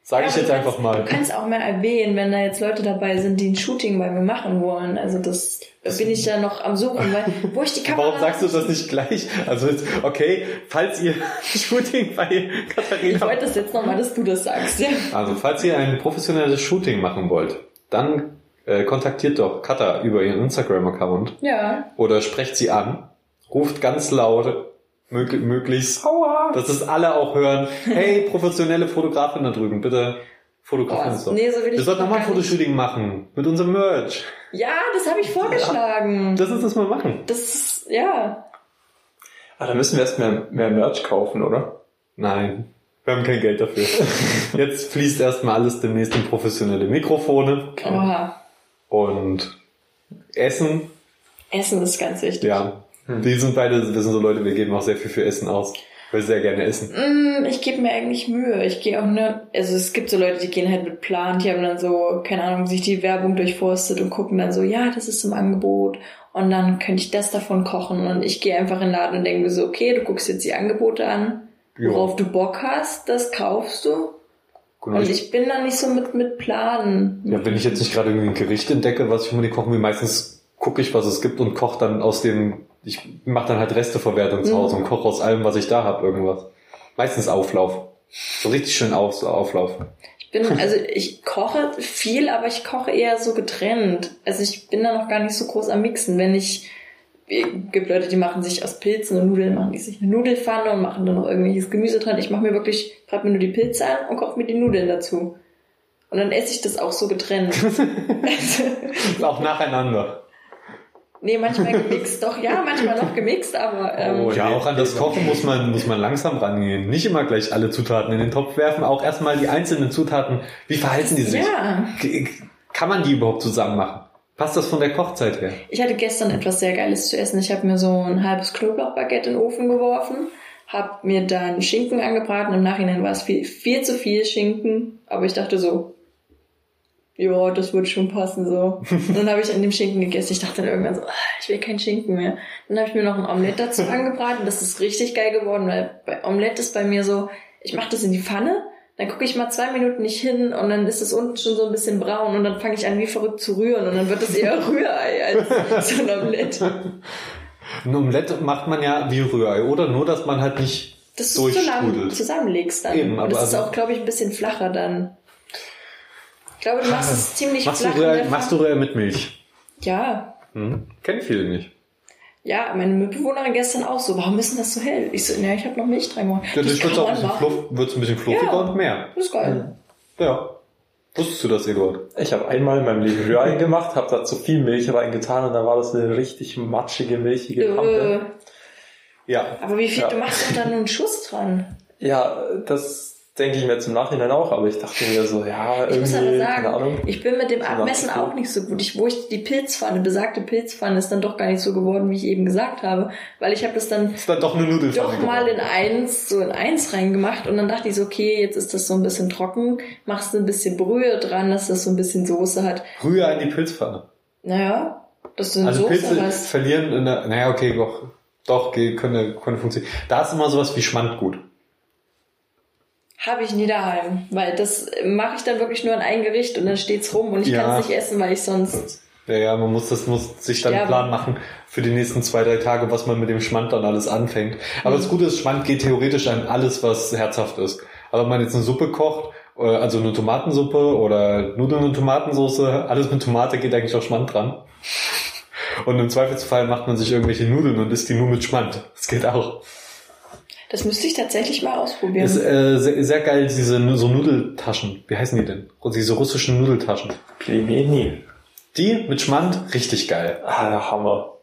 Sage ich Ja, jetzt du einfach mal. Du kannst auch mal erwähnen, wenn da jetzt Leute dabei sind, die ein Shooting bei mir machen wollen. Also das da bin ich ja noch am Suchen, weil wo ich die Kamera. Warum sagst du das nicht gleich? Also, jetzt, okay, falls ihr Shooting bei Ich Katharina wollte das jetzt nochmal, dass du das sagst. Ja. Also, falls ihr ein professionelles Shooting machen wollt, dann äh, kontaktiert doch Katha über ihren Instagram-Account ja. oder sprecht sie an, ruft ganz laut, mög möglichst, dass es alle auch hören, hey, professionelle Fotografin da drüben, bitte fotografieren Oh, uns doch. nee, so will ich Wir sollten nochmal ein. Fotoshooting machen mit unserem Merch. Ja, das habe ich vorgeschlagen. Lass uns das mal machen. Das ist, ja. Ah, da müssen wir erst mehr, mehr Merch kaufen, oder? Nein, wir haben kein Geld dafür. Jetzt fließt erstmal alles demnächst in professionelle Mikrofone Oha. und Essen Essen ist ganz wichtig. Ja, wir sind beide, wir sind so Leute, wir geben auch sehr viel für Essen aus. Weil wir sehr gerne essen. Mm, ich gebe mir eigentlich Mühe. Ich gehe auch nur, also es gibt so Leute, die gehen halt mit Plan, die haben dann so, keine Ahnung, sich die Werbung durchforstet und gucken dann so, ja, das ist im Angebot und dann könnte ich das davon kochen und ich gehe einfach in den Laden und denke mir so, okay, du guckst jetzt die Angebote an, worauf du Bock hast, das kaufst du Genau, und ich, bin dann nicht so mit, mit Planen. ja, wenn ich jetzt nicht gerade irgendwie ein Gericht entdecke, was ich unbedingt kochen will, meistens gucke ich, was es gibt und koche dann aus dem, ich mache dann halt Resteverwertung zu Mhm. Hause und koche aus allem, was ich da habe, irgendwas. Meistens Auflauf. So richtig schön auf, so Auflauf. Ich bin, also ich koche viel, aber ich koche eher so getrennt. Also ich bin da noch gar nicht so groß am Mixen. Wenn ich es gibt Leute, die machen sich aus Pilzen und Nudeln, machen die sich eine Nudelfanne und machen dann noch irgendwelches Gemüse dran. Ich mache mir wirklich, brat mir nur die Pilze an und koche mir die Nudeln dazu. Und dann esse ich das auch so getrennt. auch nacheinander. Nee, manchmal gemixt, doch, ja, manchmal noch gemixt, aber. Ähm, Oh, ja, auch an das Kochen muss man, muss man langsam rangehen. Nicht immer gleich alle Zutaten in den Topf werfen, auch erstmal die einzelnen Zutaten. Wie verhalten die sich? ja. Kann man die überhaupt zusammen machen? Passt das von der Kochzeit her? Ich hatte gestern etwas sehr Geiles zu essen. Ich habe mir so ein halbes Knoblauchbaguette in den Ofen geworfen, habe mir dann Schinken angebraten. Im Nachhinein war es viel, viel zu viel Schinken, aber ich dachte so, ja, das wird schon passen so. Und dann habe ich an dem Schinken gegessen. Ich dachte dann irgendwann so, ah, ich will keinen Schinken mehr. Dann habe ich mir noch ein Omelett dazu angebraten. Das ist richtig geil geworden, weil bei Omelett ist bei mir so, ich mache das in die Pfanne, dann gucke ich mal zwei Minuten nicht hin und dann ist es unten schon so ein bisschen braun und dann fange ich an wie verrückt zu rühren und dann wird es eher Rührei als so ein Omelett. Ein Omelette macht man ja wie Rührei, oder? Nur, dass man halt nicht Das durchstrudelt. zusammenlegst dann. Eben, und aber das ist also- auch, glaube ich, ein bisschen flacher dann. Ich glaube, du machst es ziemlich Machst du, flach. Rührei, der machst du Rührei mit Milch? Ja, Hm? Kennen viele nicht. ja, meine Mitbewohnerin gestern auch so. Warum ist denn das so hell? Ich so, ja, ich habe noch Milch dran gemacht. Dadurch wird es auch ein bisschen, machen. fluff, wird's ein bisschen fluffiger Ja. und mehr. Das ist geil. Ja. Wusstest du das, Eduard? Ich habe einmal in meinem Leben Rührei gemacht, habe da zu viel Milch reingetan und dann war das eine richtig matschige, milchige Äh, Pampe. Ja. aber wie viel, Ja. du machst doch da nur einen Schuss dran. Ja, das denke ich mir zum Nachhinein auch, aber ich dachte mir so, ja, Ich muss aber irgendwie, keine sagen, Ahnung. ich bin mit dem Abmessen auch nicht so gut. Ich, wo ich die Pilzpfanne, besagte Pilzpfanne, ist dann doch gar nicht so geworden, wie ich eben gesagt habe. Weil ich habe das dann Ist dann doch eine Nudelfanne doch mal in eins, so in eins reingemacht und dann dachte ich so, okay, jetzt ist das so ein bisschen trocken, machst du ein bisschen Brühe dran, dass das so ein bisschen Soße hat. Rührei in die Pilzpfanne. Naja, dass du eine Also Soße Pilze hast. verlieren in der, naja, okay, doch, doch, geht, könnte, könnte funktionieren. Da ist immer sowas wie Schmandgut. Habe ich nie daheim, weil das mache ich dann wirklich nur in ein Gericht und dann steht's rum und ich Ja. kann es nicht essen, weil ich sonst Ja, ja, man muss das, muss sich dann einen Sterben. Plan machen für die nächsten zwei, drei Tage, was man mit dem Schmand dann alles anfängt. Aber Mhm. das Gute ist, Schmand geht theoretisch an alles, was herzhaft ist. Aber wenn man jetzt eine Suppe kocht, äh, also eine Tomatensuppe oder Nudeln und Tomatensoße, alles mit Tomate geht eigentlich auch Schmand dran. Und im Zweifelsfall macht man sich irgendwelche Nudeln und isst die nur mit Schmand. Das geht auch. Das müsste ich tatsächlich mal ausprobieren. Ist äh, sehr, sehr geil, diese so Nudeltaschen. Wie heißen die denn? Diese russischen Nudeltaschen. Plimeni. Die mit Schmand, richtig geil. Ah, ja, Hammer.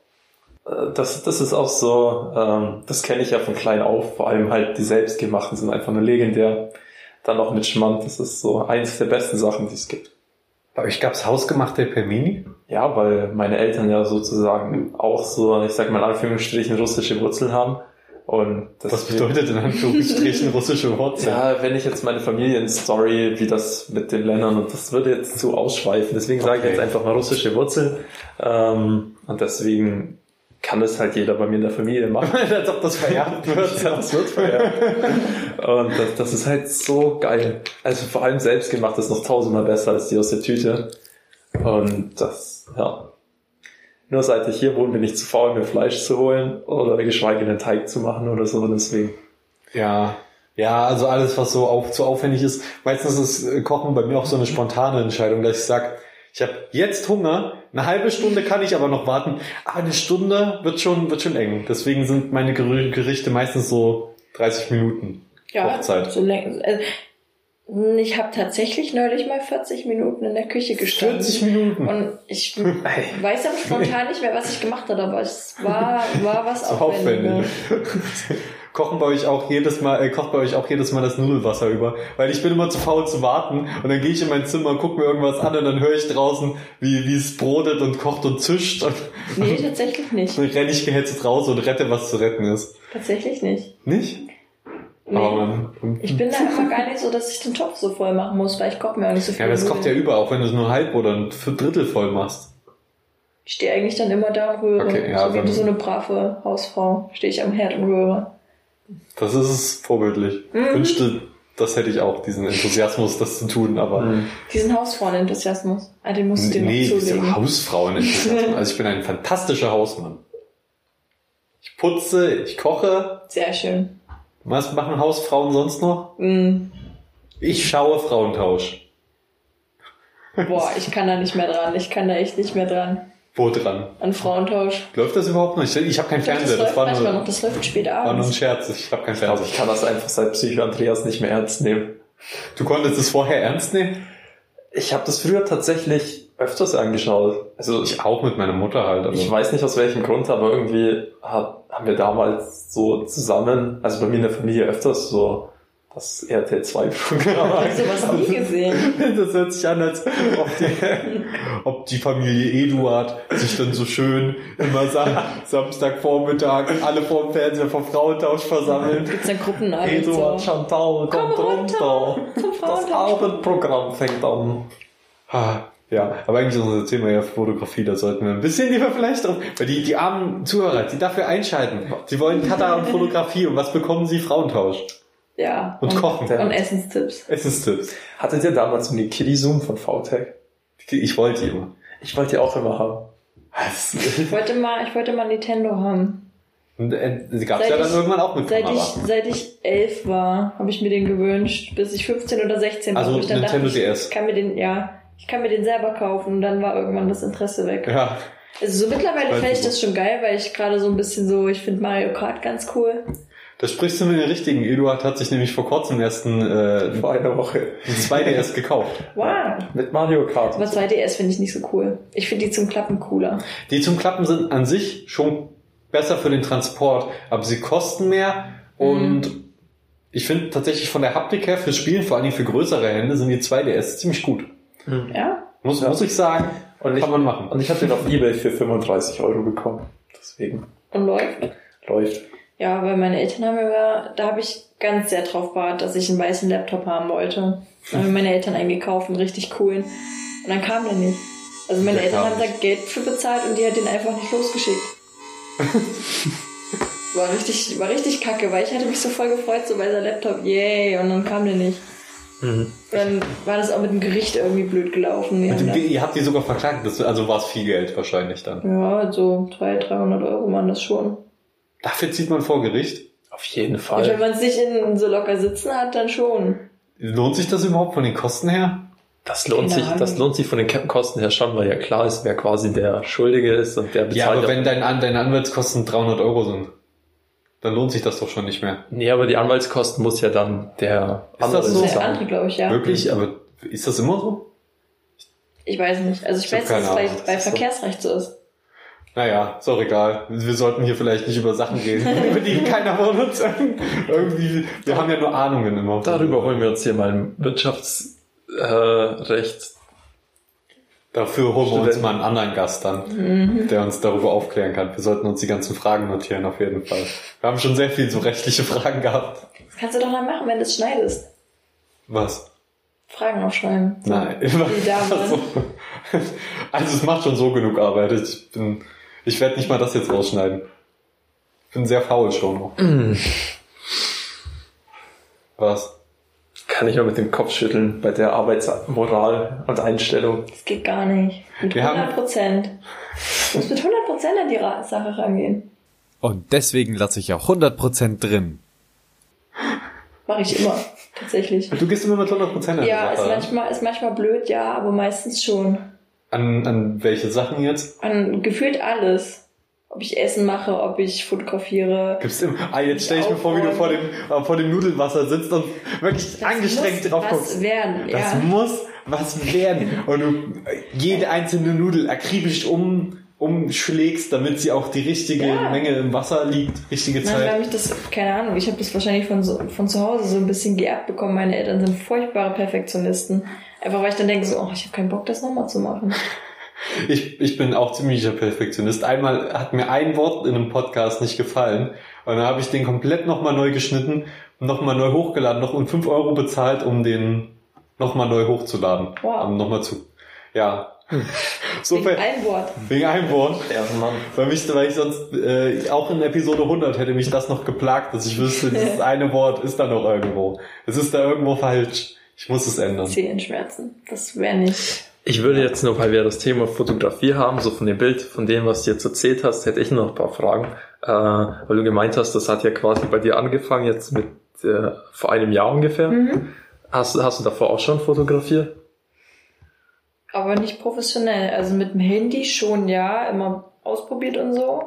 Äh, Das, das ist auch so, ähm, das kenne ich ja von klein auf, vor allem halt die selbstgemachten sind einfach nur legendär. Dann noch mit Schmand, das ist so eins der besten Sachen, die es gibt. Bei euch gab's hausgemachte Pelmeni? Ja, weil meine Eltern ja sozusagen auch so, ich sag mal in Anführungsstrichen, russische Wurzeln haben. Und das Was bedeutet in Anführungsstrichen russische Wurzeln? Ja, wenn ich jetzt meine Familienstory, wie das mit den Ländern, und das würde jetzt zu ausschweifen, deswegen sage ich Okay. jetzt einfach mal russische Wurzeln. Ähm, und deswegen kann das halt jeder bei mir in der Familie machen. Als ob das vererbt wird. Ja, das wird vererbt. Und das, das ist halt so geil. Also vor allem selbstgemacht ist noch tausendmal besser als die aus der Tüte. Und das, ja. Nur seit ich hier wohne, bin ich zu faul, mir Fleisch zu holen oder geschweige denn Teig zu machen oder so. Deswegen. Ja. Ja, also alles, was so auf, zu aufwendig ist. Meistens ist äh, Kochen bei mir auch so eine spontane Entscheidung, dass ich sag, ich habe jetzt Hunger, eine halbe Stunde kann ich aber noch warten, aber eine Stunde wird schon, wird schon eng. Deswegen sind meine Gerichte meistens so 30 Minuten. ja, Hochzeit. so also, ich habe tatsächlich neulich mal 40 Minuten in der Küche gestanden. 40 Minuten. Und ich weiß aber spontan nicht mehr, was ich gemacht habe, aber es war, war was So aufwendiger. aufwendig. Kochen bei euch auch jedes Mal, äh, kocht bei euch auch jedes Mal das Nudelwasser über. Weil ich bin immer zu faul zu warten und dann gehe ich in mein Zimmer, gucke mir irgendwas an und dann höre ich draußen, wie, wie es brodet und kocht und zischt und Nee, tatsächlich nicht. dann renne ich gehetzt raus und rette, was zu retten ist. Tatsächlich nicht. Nicht? Nee. Ich bin da immer gar nicht so, dass ich den Topf so voll machen muss, weil ich koche mir auch nicht so viel. ja, aber es kocht ja über, auch wenn du es nur halb oder ein Viertel voll machst. Ich stehe eigentlich dann immer da und rühre. Okay, ja, so wie so eine brave Hausfrau stehe ich am Herd und rühre. Das ist es vorbildlich. Mhm. Wünschte, das hätte ich auch, diesen Enthusiasmus, das zu tun, aber Mhm. Diesen Hausfrauen-Enthusiasmus. Ah, den musst du dir Nee, noch diese zulegen. Hausfrauen. also ich bin ein fantastischer Hausmann. Ich putze, ich koche. Sehr schön. Was machen Hausfrauen sonst noch? Mm. Ich schaue Frauentausch. Boah, ich kann da nicht mehr dran. Ich kann da echt nicht mehr dran. Wo dran? An Frauentausch. Läuft das überhaupt noch? Ich, ich habe keinen das Fernseher. Das läuft war nur, noch, das läuft spät war nur ein abends. Scherz. Ich habe keinen Also Fernseher. ich kann das einfach seit Psycho Andreas nicht mehr ernst nehmen. Du konntest es vorher ernst nehmen? Ich habe das früher tatsächlich öfters angeschaut. Also ich, auch mit meiner Mutter halt. Also. ich weiß nicht aus welchem Grund, aber irgendwie hat, haben wir damals so zusammen, also bei mir in der Familie öfters so das RTL 2 Programm Ich habe sowas nie gesehen. Das hört sich an, als ob die, ob die Familie Eduard sich dann so schön immer Sam Samstagvormittag alle vor dem Fernseher vom Frauentausch versammeln. Gibt's dann Gruppenabend Eduard so. Chantal Komm kommt runter runter. zum Das. Abendprogramm fängt an. Ah, Ja, aber eigentlich ist unser Thema ja Fotografie, da sollten wir ein bisschen lieber vielleicht drauf, weil die, die armen Zuhörer, die dafür einschalten, sie wollen Kata und Fotografie und was bekommen sie? Frauentausch Ja. und Kochen. Und Essenstipps. Essenstipps. Hattet ihr damals so eine Kiddie-Zoom von VTech? Ich wollte die immer. Ich wollte die auch immer haben. Was? Ich wollte mal, ich wollte mal Nintendo haben. Und, äh, Sie gab es Seit ja dann ich- irgendwann auch mit Seit Kamera. ich, seit ich elf war, habe ich mir den gewünscht, bis ich 15 oder 16 war. Also ich dann Nintendo dachte, DS. Ich kann mir den, ja, ich kann mir den selber kaufen und dann war irgendwann das Interesse weg. Ja, Also so mittlerweile fände ich das schon geil, weil ich gerade so ein bisschen so, ich finde Mario Kart ganz cool. da sprichst du mit den richtigen. Eduard hat sich nämlich vor kurzem erst ein, äh, Vor einer Woche. ein 2DS gekauft. Wow. Mit Mario Kart. Aber 2DS finde ich nicht so cool. Ich finde die zum Klappen cooler. Die zum Klappen sind an sich schon besser für den Transport, aber sie kosten mehr und ich finde tatsächlich von der Haptik her fürs Spielen, vor allem für größere Hände, sind die 2DS ziemlich gut. Ja? Muss, muss ich sagen, Und ich, kann man machen. und ich habe den auf Ebay für 35 Euro bekommen. Deswegen Und läuft. läuft. Ja, weil meine Eltern haben mir, da habe ich ganz sehr drauf gewartet, dass ich einen weißen Laptop haben wollte. Da haben mir meine Eltern eingekauft, einen richtig coolen. Und dann kam der nicht. Also meine Der Eltern haben da Geld für bezahlt und die hat den einfach nicht losgeschickt. war richtig, war richtig kacke, weil ich hatte mich so voll gefreut, so weißer Laptop, yay, und dann kam der nicht. Mhm. Dann war das auch mit dem Gericht irgendwie blöd gelaufen. Dem, ihr habt die sogar verklagt, das, also war es viel Geld wahrscheinlich dann. da, ja, so 200, 300 Euro waren das schon. Dafür zieht man vor Gericht. Auf jeden Und wenn Fall. man es nicht in so locker sitzen hat, dann schon. Lohnt sich das überhaupt von den Kosten her? Das lohnt Keine sich, Ahnung. das lohnt sich von den Kosten her schon, weil ja klar ist, wer quasi der Schuldige ist und der bezahlt. Ja, aber wenn dein, deine Anwaltskosten 300 Euro sind, dann lohnt sich das doch schon nicht mehr. Nee, aber die Anwaltskosten muss ja dann der Ist das so? Das ist der andere, glaube ich, ja. Wirklich? Aber ist das immer so? Ich weiß nicht. Also ich Ich weiß, dass es keine bei, so. Verkehrsrecht so ist. Naja, ist auch egal. Wir sollten hier vielleicht nicht über Sachen reden, über die keiner von uns irgendwie. Wir haben ja nur Ahnungen immer. Darüber holen wir uns hier mal ein Wirtschaftsrecht. Dafür holen wir uns mal einen anderen Gast dann, der uns darüber aufklären kann. Wir sollten uns die ganzen Fragen notieren, auf jeden Fall. Wir haben schon sehr viel so rechtliche Fragen gehabt. Das kannst du doch dann machen, wenn du es schneidest. Was? Fragen aufschreiben. Nein. Die da waren. Also, also es macht schon so genug Arbeit. Ich bin, ich werde nicht mal das jetzt rausschneiden. Ich bin sehr faul schon noch. Was? Kann ich nur mit dem Kopf schütteln bei der Arbeitsmoral und Einstellung. Das geht gar nicht. Mit Wir haben- 100 Prozent. Du musst mit 100 Prozent an die Sache rangehen. Und deswegen lasse ich auch 100% drin. Mache ich immer. Tatsächlich. Du gehst immer mit 100% an Ja, die ist Sache. manchmal, ist manchmal blöd, ja, aber meistens schon. An, an welche Sachen jetzt? An gefühlt alles. Ob ich Essen mache, ob ich fotografiere. Gibt's immer, ah, jetzt stell ich mir vor, wie du vor dem, äh, vor dem Nudelwasser sitzt und wirklich angestrengt muss drauf was guckst. werden, Das ja. muss was werden. Und du äh, jede einzelne Nudel akribisch um, umschlägst, damit sie auch die richtige Ja. Menge im Wasser liegt, richtige Nein, Zeit. mich das, keine Ahnung, ich habe das wahrscheinlich von, so, von zu Hause so ein bisschen geerbt bekommen. Meine Eltern sind furchtbare Perfektionisten. Einfach weil ich dann denke so, oh, ich habe keinen Bock, das nochmal zu machen. Ich, ich bin auch ziemlicher Perfektionist. Einmal hat mir ein Wort in einem Podcast nicht gefallen und dann habe ich den komplett nochmal neu geschnitten und nochmal neu hochgeladen, noch um 5 Euro bezahlt, um den nochmal neu hochzuladen. Wow. Um nochmal zu. Ja. So Wegen viel. ein Wort. Wegen einem Wort. Ehrenmann. Weil, mich, weil ich sonst, äh, auch in Episode 100 hätte mich das noch geplagt, dass ich wüsste, dieses eine Wort ist da noch irgendwo. Es ist da irgendwo falsch. Ich muss es ändern. Zehenschmerzen. Das wäre nicht. Ich würde jetzt noch, weil wir das Thema Fotografie haben, so von dem Bild, von dem, was du jetzt erzählt hast, hätte ich noch ein paar Fragen. Äh, weil du gemeint hast, das hat ja quasi bei dir angefangen, jetzt mit äh, vor einem Jahr ungefähr. Mhm. Hast, du- hast du davor auch schon fotografiert? aber nicht professionell. Also mit dem Handy schon, ja, immer ausprobiert und so.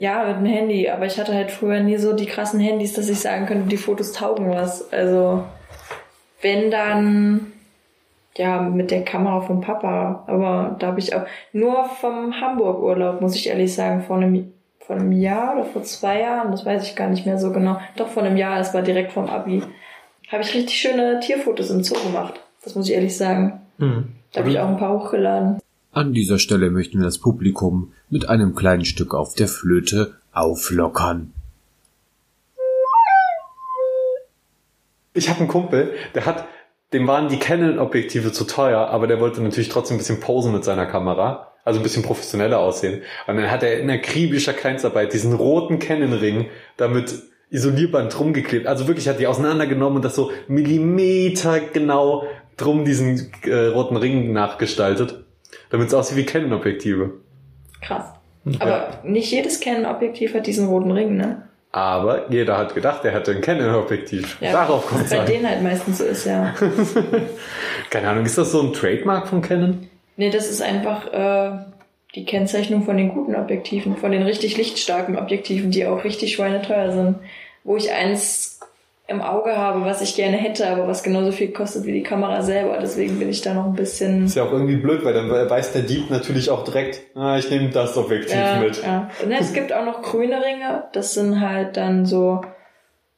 Ja, mit dem Handy, aber ich hatte halt früher nie so die krassen Handys, dass ich sagen könnte, die Fotos taugen was. Also, wenn dann, ja, mit der Kamera vom Papa. Aber da habe ich auch nur vom Hamburg-Urlaub, muss ich ehrlich sagen, vor einem, vor einem Jahr oder vor zwei Jahren, das weiß ich gar nicht mehr so genau. Doch vor einem Jahr, das war direkt vom Abi. Habe ich richtig schöne Tierfotos im Zoo gemacht. Das muss ich ehrlich sagen. Hm. Da habe ich auch ein paar hochgeladen. An dieser Stelle möchten wir das Publikum mit einem kleinen Stück auf der Flöte auflockern. Ich habe einen Kumpel, der hat, dem waren die Canon-Objektive zu teuer, aber der wollte natürlich trotzdem ein bisschen posen mit seiner Kamera. Also ein bisschen professioneller aussehen. Und dann hat er in akribischer Kleinstarbeit diesen roten Canon-Ring damit Isolierband drum geklebt. Also wirklich hat die auseinandergenommen und das so Millimeter genau drum diesen äh, roten Ring nachgestaltet, damit es aussieht wie Canon-Objektive. Krass. Aber nicht jedes Canon-Objektiv hat diesen roten Ring, ne? Aber jeder hat gedacht, er hätte ein Canon-Objektiv. Darauf kommt es Bei an. denen halt meistens so ist, ja. Keine Ahnung, ist das so ein Trademark von Canon? Nee, das ist einfach äh, die Kennzeichnung von den guten Objektiven, von den richtig lichtstarken Objektiven, die auch richtig schweineteuer sind. Wo ich eins im Auge habe, was ich gerne hätte, aber was genauso viel kostet wie die Kamera selber. Deswegen bin ich da noch ein bisschen. Ist ja auch irgendwie blöd, weil dann weiß der Dieb natürlich auch direkt, ah, ich nehme das Objektiv Ja, mit. ja. Und es gibt auch noch grüne Ringe. Das sind halt dann so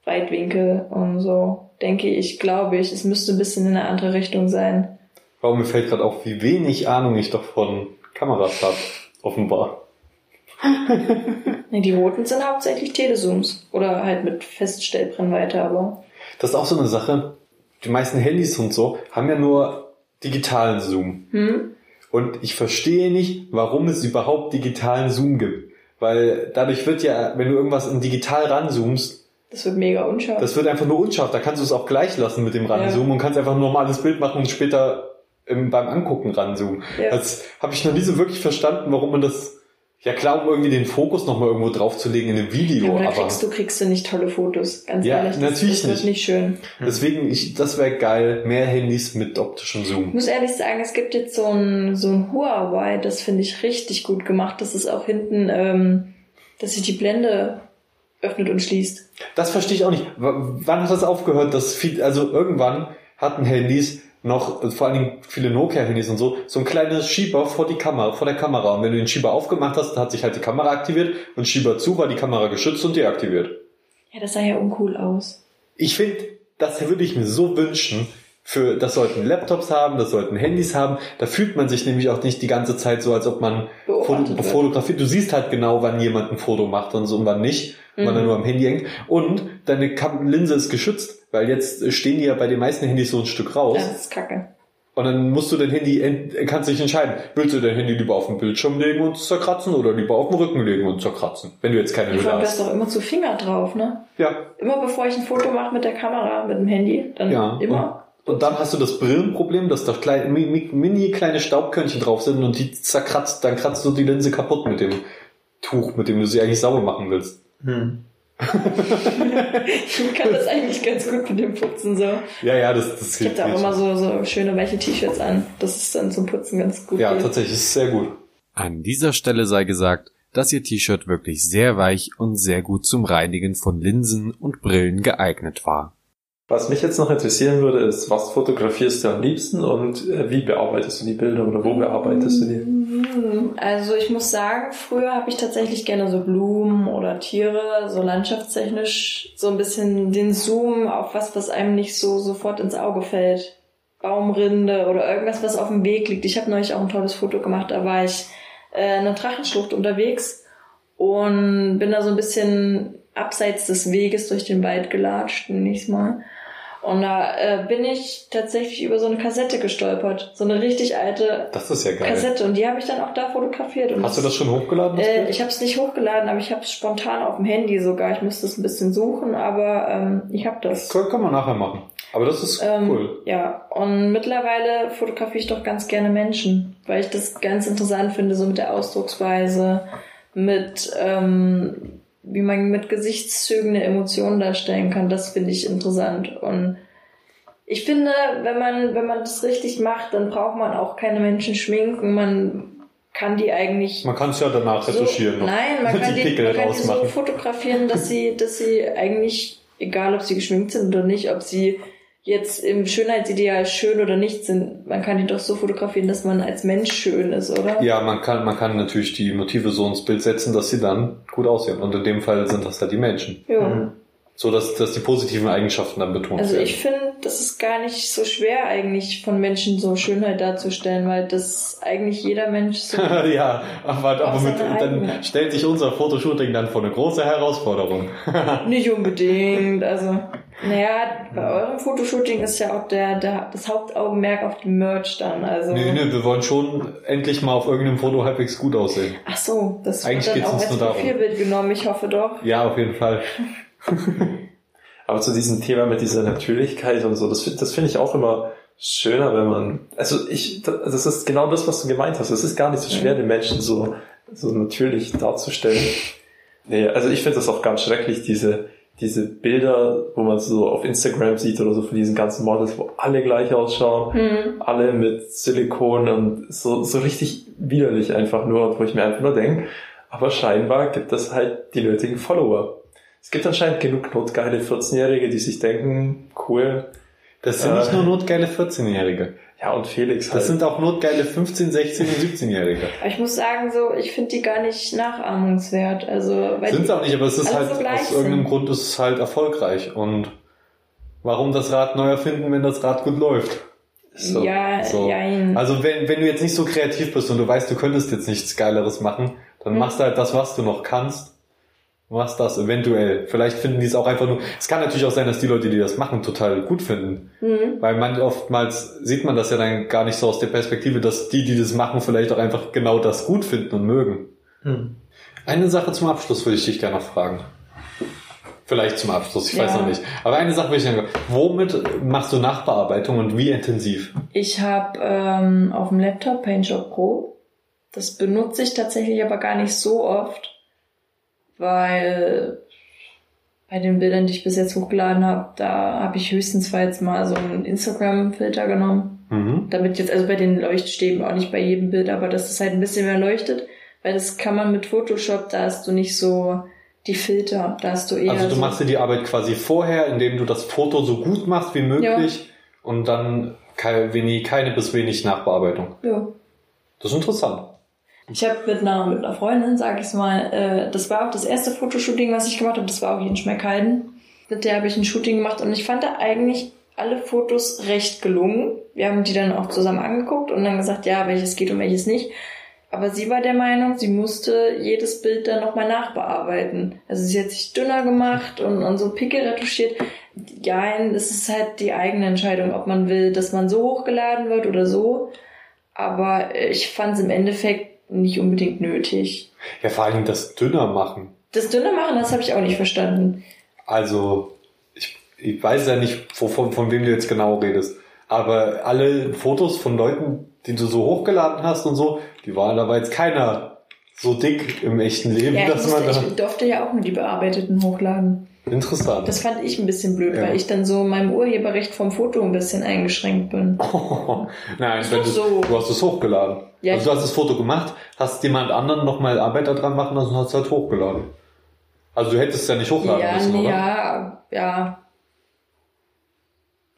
Weitwinkel und so. Denke ich, glaube ich, es müsste ein bisschen in eine andere Richtung sein. Warum mir fällt gerade auf, wie wenig Ahnung ich doch von Kameras habe, offenbar. Nee, die roten sind hauptsächlich Telezooms. Oder halt mit Feststellbrennweite, aber. Das ist auch so eine Sache. Die meisten Handys und so haben ja nur digitalen Zoom. Hm? Und ich verstehe nicht, warum es überhaupt digitalen Zoom gibt. Weil dadurch wird ja, wenn du irgendwas in digital ranzoomst, Das wird mega unscharf. das wird einfach nur unscharf. Da kannst du es auch gleich lassen mit dem Ranzoomen und kannst einfach ein normales Bild machen und später beim Angucken ranzoomen. Ja. Das habe ich noch nie so wirklich verstanden, warum man das. Ja klar, um irgendwie den Fokus nochmal irgendwo draufzulegen in einem ja, Video, aber da aber kriegst du, kriegst du nicht tolle Fotos, ganz Ja, ehrlich. Das, natürlich das wird nicht. nicht schön. deswegen, ich, das wäre geil, mehr Handys mit optischem Ich Zoom. muss ehrlich sagen, es gibt jetzt so ein, so ein Huawei, das finde ich richtig gut gemacht. Das ist auch hinten, ähm, dass sich die Blende öffnet und schließt. Das verstehe ich auch nicht. W wann hat das aufgehört, dass viel, also irgendwann hatten Handys noch, vor allen Dingen viele Nokia-Handys und so, so ein kleines Schieber vor die Kamera, vor der Kamera. Und wenn du den Schieber aufgemacht hast, hat sich halt die Kamera aktiviert und Schieber zu war die Kamera geschützt und deaktiviert. Ja, das sah ja uncool aus. Ich finde, das würde ich mir so wünschen. Für, das sollten Laptops haben, das sollten Handys haben. Da fühlt man sich nämlich auch nicht die ganze Zeit so, als ob man Foto, fotografiert. Du siehst halt genau, wann jemand ein Foto macht und so und wann nicht, wann Mhm. er nur am Handy hängt. Und deine Linse ist geschützt, weil jetzt stehen die ja bei den meisten Handys so ein Stück raus. Das ist kacke. Und dann musst du dein Handy, kannst dich entscheiden, willst du dein Handy lieber auf den Bildschirm legen und zerkratzen oder lieber auf den Rücken legen und zerkratzen, wenn du jetzt keine Hülle allem, du hast hast. doch immer zu Finger drauf, ne? Ja, Immer bevor ich ein Foto mache mit der Kamera, mit dem Handy, dann ja. immer. Und, und dann hast du das Brillenproblem, dass da mi- mini kleine Staubkörnchen drauf sind und die zerkratzt, dann kratzt du die Linse kaputt mit dem Tuch, mit dem du sie eigentlich sauber machen willst. Ich kann das eigentlich ganz gut mit dem Putzen so. Ja, ja, das, das Ich habe da auch immer so, so schöne weiche T-Shirts an. Das ist dann zum Putzen ganz gut. Ja, geht. tatsächlich, ist sehr gut. An dieser Stelle sei gesagt, dass Ihr T-Shirt wirklich sehr weich und sehr gut zum Reinigen von Linsen und Brillen geeignet war. Was mich jetzt noch interessieren würde, ist, was fotografierst du am liebsten und äh, wie bearbeitest du die Bilder oder wo bearbeitest du die? Mhm. Also ich muss sagen, früher habe ich tatsächlich gerne so Blumen oder Tiere, so landschaftstechnisch so ein bisschen den Zoom auf was, was einem nicht so sofort ins Auge fällt. Baumrinde oder irgendwas, was auf dem Weg liegt. Ich habe neulich auch ein tolles Foto gemacht, da war ich äh, in einer Drachenschlucht unterwegs und bin da so ein bisschen abseits des Weges durch den Wald gelatscht, ich's mal. Und da äh, bin ich tatsächlich über so eine Kassette gestolpert. So eine richtig alte Das ist ja geil. Kassette. Und die habe ich dann auch da fotografiert. Und Hast du das schon hochgeladen? das Äh, ich habe es nicht hochgeladen, aber ich habe es spontan auf dem Handy sogar. Ich müsste es ein bisschen suchen, aber ähm, ich habe das. Kann, kann man nachher machen. Aber das ist Ähm, cool. Ja, und mittlerweile fotografiere ich doch ganz gerne Menschen, weil ich das ganz interessant finde, so mit der Ausdrucksweise, mit ähm, wie man mit Gesichtszügen eine Emotion darstellen kann. Das finde ich interessant. Und Ich finde, wenn man, wenn man das richtig macht, dann braucht man auch keine Menschen schminken. Man kann die eigentlich. Man kann es ja danach so, retuschieren. Nein, man kann die, Pickel man kann die so fotografieren, dass sie, dass sie eigentlich, egal ob sie geschminkt sind oder nicht, ob sie jetzt im Schönheitsideal schön oder nicht sind, man kann die doch so fotografieren, dass man als Mensch schön ist, oder? Ja, man kann, man kann natürlich die Motive so ins Bild setzen, dass sie dann gut aussehen. Und in dem Fall sind das halt die Menschen. Ja. So dass, dass die positiven Eigenschaften dann betont Also werden. ich finde, das ist gar nicht so schwer eigentlich von Menschen so Schönheit darzustellen, weil das eigentlich jeder Mensch so. ja, aber, aber mit, dann stellt sich unser Fotoshooting dann vor eine große Herausforderung. nicht unbedingt. Also, naja, bei eurem Fotoshooting ist ja auch der, der das Hauptaugenmerk auf dem Merch dann. Also. Nee, nee, wir wollen schon endlich mal auf irgendeinem Foto halbwegs gut aussehen. Ach so, das Eigentlich wird dann geht's auch uns als nur darum. Profilbild genommen. Ich hoffe doch. Ja, auf jeden Fall. Aber zu diesem Thema mit dieser Natürlichkeit und so, das, find- das finde ich auch immer schöner, wenn man, also ich, das ist genau das, was du gemeint hast. Es ist gar nicht so schwer, den Menschen so, so natürlich darzustellen. Nee, also ich finde das auch ganz schrecklich, diese, diese Bilder, wo man so auf Instagram sieht oder so von diesen ganzen Models, wo alle gleich ausschauen, Hm. alle mit Silikon und so, so richtig widerlich einfach nur, und wo ich mir einfach nur denke, aber scheinbar gibt es halt die nötigen Follower. Es gibt anscheinend genug notgeile 14-Jährige, die sich denken, cool, Das sind Äh. nicht nur notgeile 14-Jährige. Ja und Felix halt. Das sind auch notgeile 15, 16 und 17-Jährige. Aber ich muss sagen, so, ich finde die gar nicht nachahmungswert. Also, weil Sind es auch nicht, aber es ist halt, so aus irgendeinem sind. Grund ist es halt erfolgreich. Und warum das Rad neu erfinden, wenn das Rad gut läuft? so. ja, So. jein. Also wenn, wenn du jetzt nicht so kreativ bist und du weißt, du könntest jetzt nichts Geileres machen, dann Mhm. machst du halt das, was du noch kannst. Machst das eventuell. Vielleicht finden die es auch einfach nur. Es kann natürlich auch sein, dass die Leute, die das machen, total gut finden. Hm. Weil man oftmals sieht man das ja dann gar nicht so aus der Perspektive, dass die, die das machen, vielleicht auch einfach genau das gut finden und mögen. Hm. Eine Sache zum Abschluss würde ich dich gerne noch fragen. Vielleicht zum Abschluss, ich weiß Ja. noch nicht. Aber eine Sache würde ich gerne Womit machst du Nachbearbeitung und wie intensiv? Ich habe ähm, auf dem Laptop PaintShop Pro. Das benutze ich tatsächlich aber gar nicht so oft, weil bei den Bildern, die ich bis jetzt hochgeladen habe, da habe ich höchstens jetzt mal so einen Instagram-Filter genommen. Mhm. Damit jetzt, also bei den Leuchtstäben, auch nicht bei jedem Bild, aber dass es halt ein bisschen mehr leuchtet, weil das kann man mit Photoshop, da hast du nicht so die Filter, da hast du eher Also du so, machst dir die Arbeit quasi vorher, indem du das Foto so gut machst wie möglich und dann keine, keine bis wenig Nachbearbeitung. ja. Das ist interessant. Ich habe mit einer, mit einer Freundin, sag ich mal, äh, das war auch das erste Fotoshooting, was ich gemacht habe. Das war auch hier in Schmeckheiden. Mit der habe ich ein Shooting gemacht und ich fand da eigentlich alle Fotos recht gelungen. Wir haben die dann auch zusammen angeguckt und dann gesagt, ja, welches geht und welches nicht. Aber sie war der Meinung, sie musste jedes Bild dann nochmal nachbearbeiten. Also sie hat sich dünner gemacht und, und so Pickel retuschiert. Ja, es ist halt die eigene Entscheidung, ob man will, dass man so hochgeladen wird oder so. Aber ich fand es im Endeffekt nicht unbedingt nötig. Ja, vor Dingen das dünner machen. Das dünner machen, das habe ich auch nicht verstanden. Also, ich, ich weiß ja nicht, wovon, von wem du jetzt genau redest. Aber alle Fotos von Leuten, die du so hochgeladen hast und so, die waren aber jetzt keiner so dick im echten Leben, Ja, dass man musste, da... ich durfte ja auch nur die bearbeiteten hochladen. Interessant. Das fand ich ein bisschen blöd, Ja. weil ich dann so in meinem Urheberrecht vom Foto ein bisschen eingeschränkt bin. Nein, wenn doch du, so. du hast es hochgeladen. Ja, also du hast das Foto gemacht, hast jemand anderen nochmal Arbeit daran machen lassen und hast es halt hochgeladen. Also du hättest es ja nicht hochladen Ja, müssen, oder? ja, ja.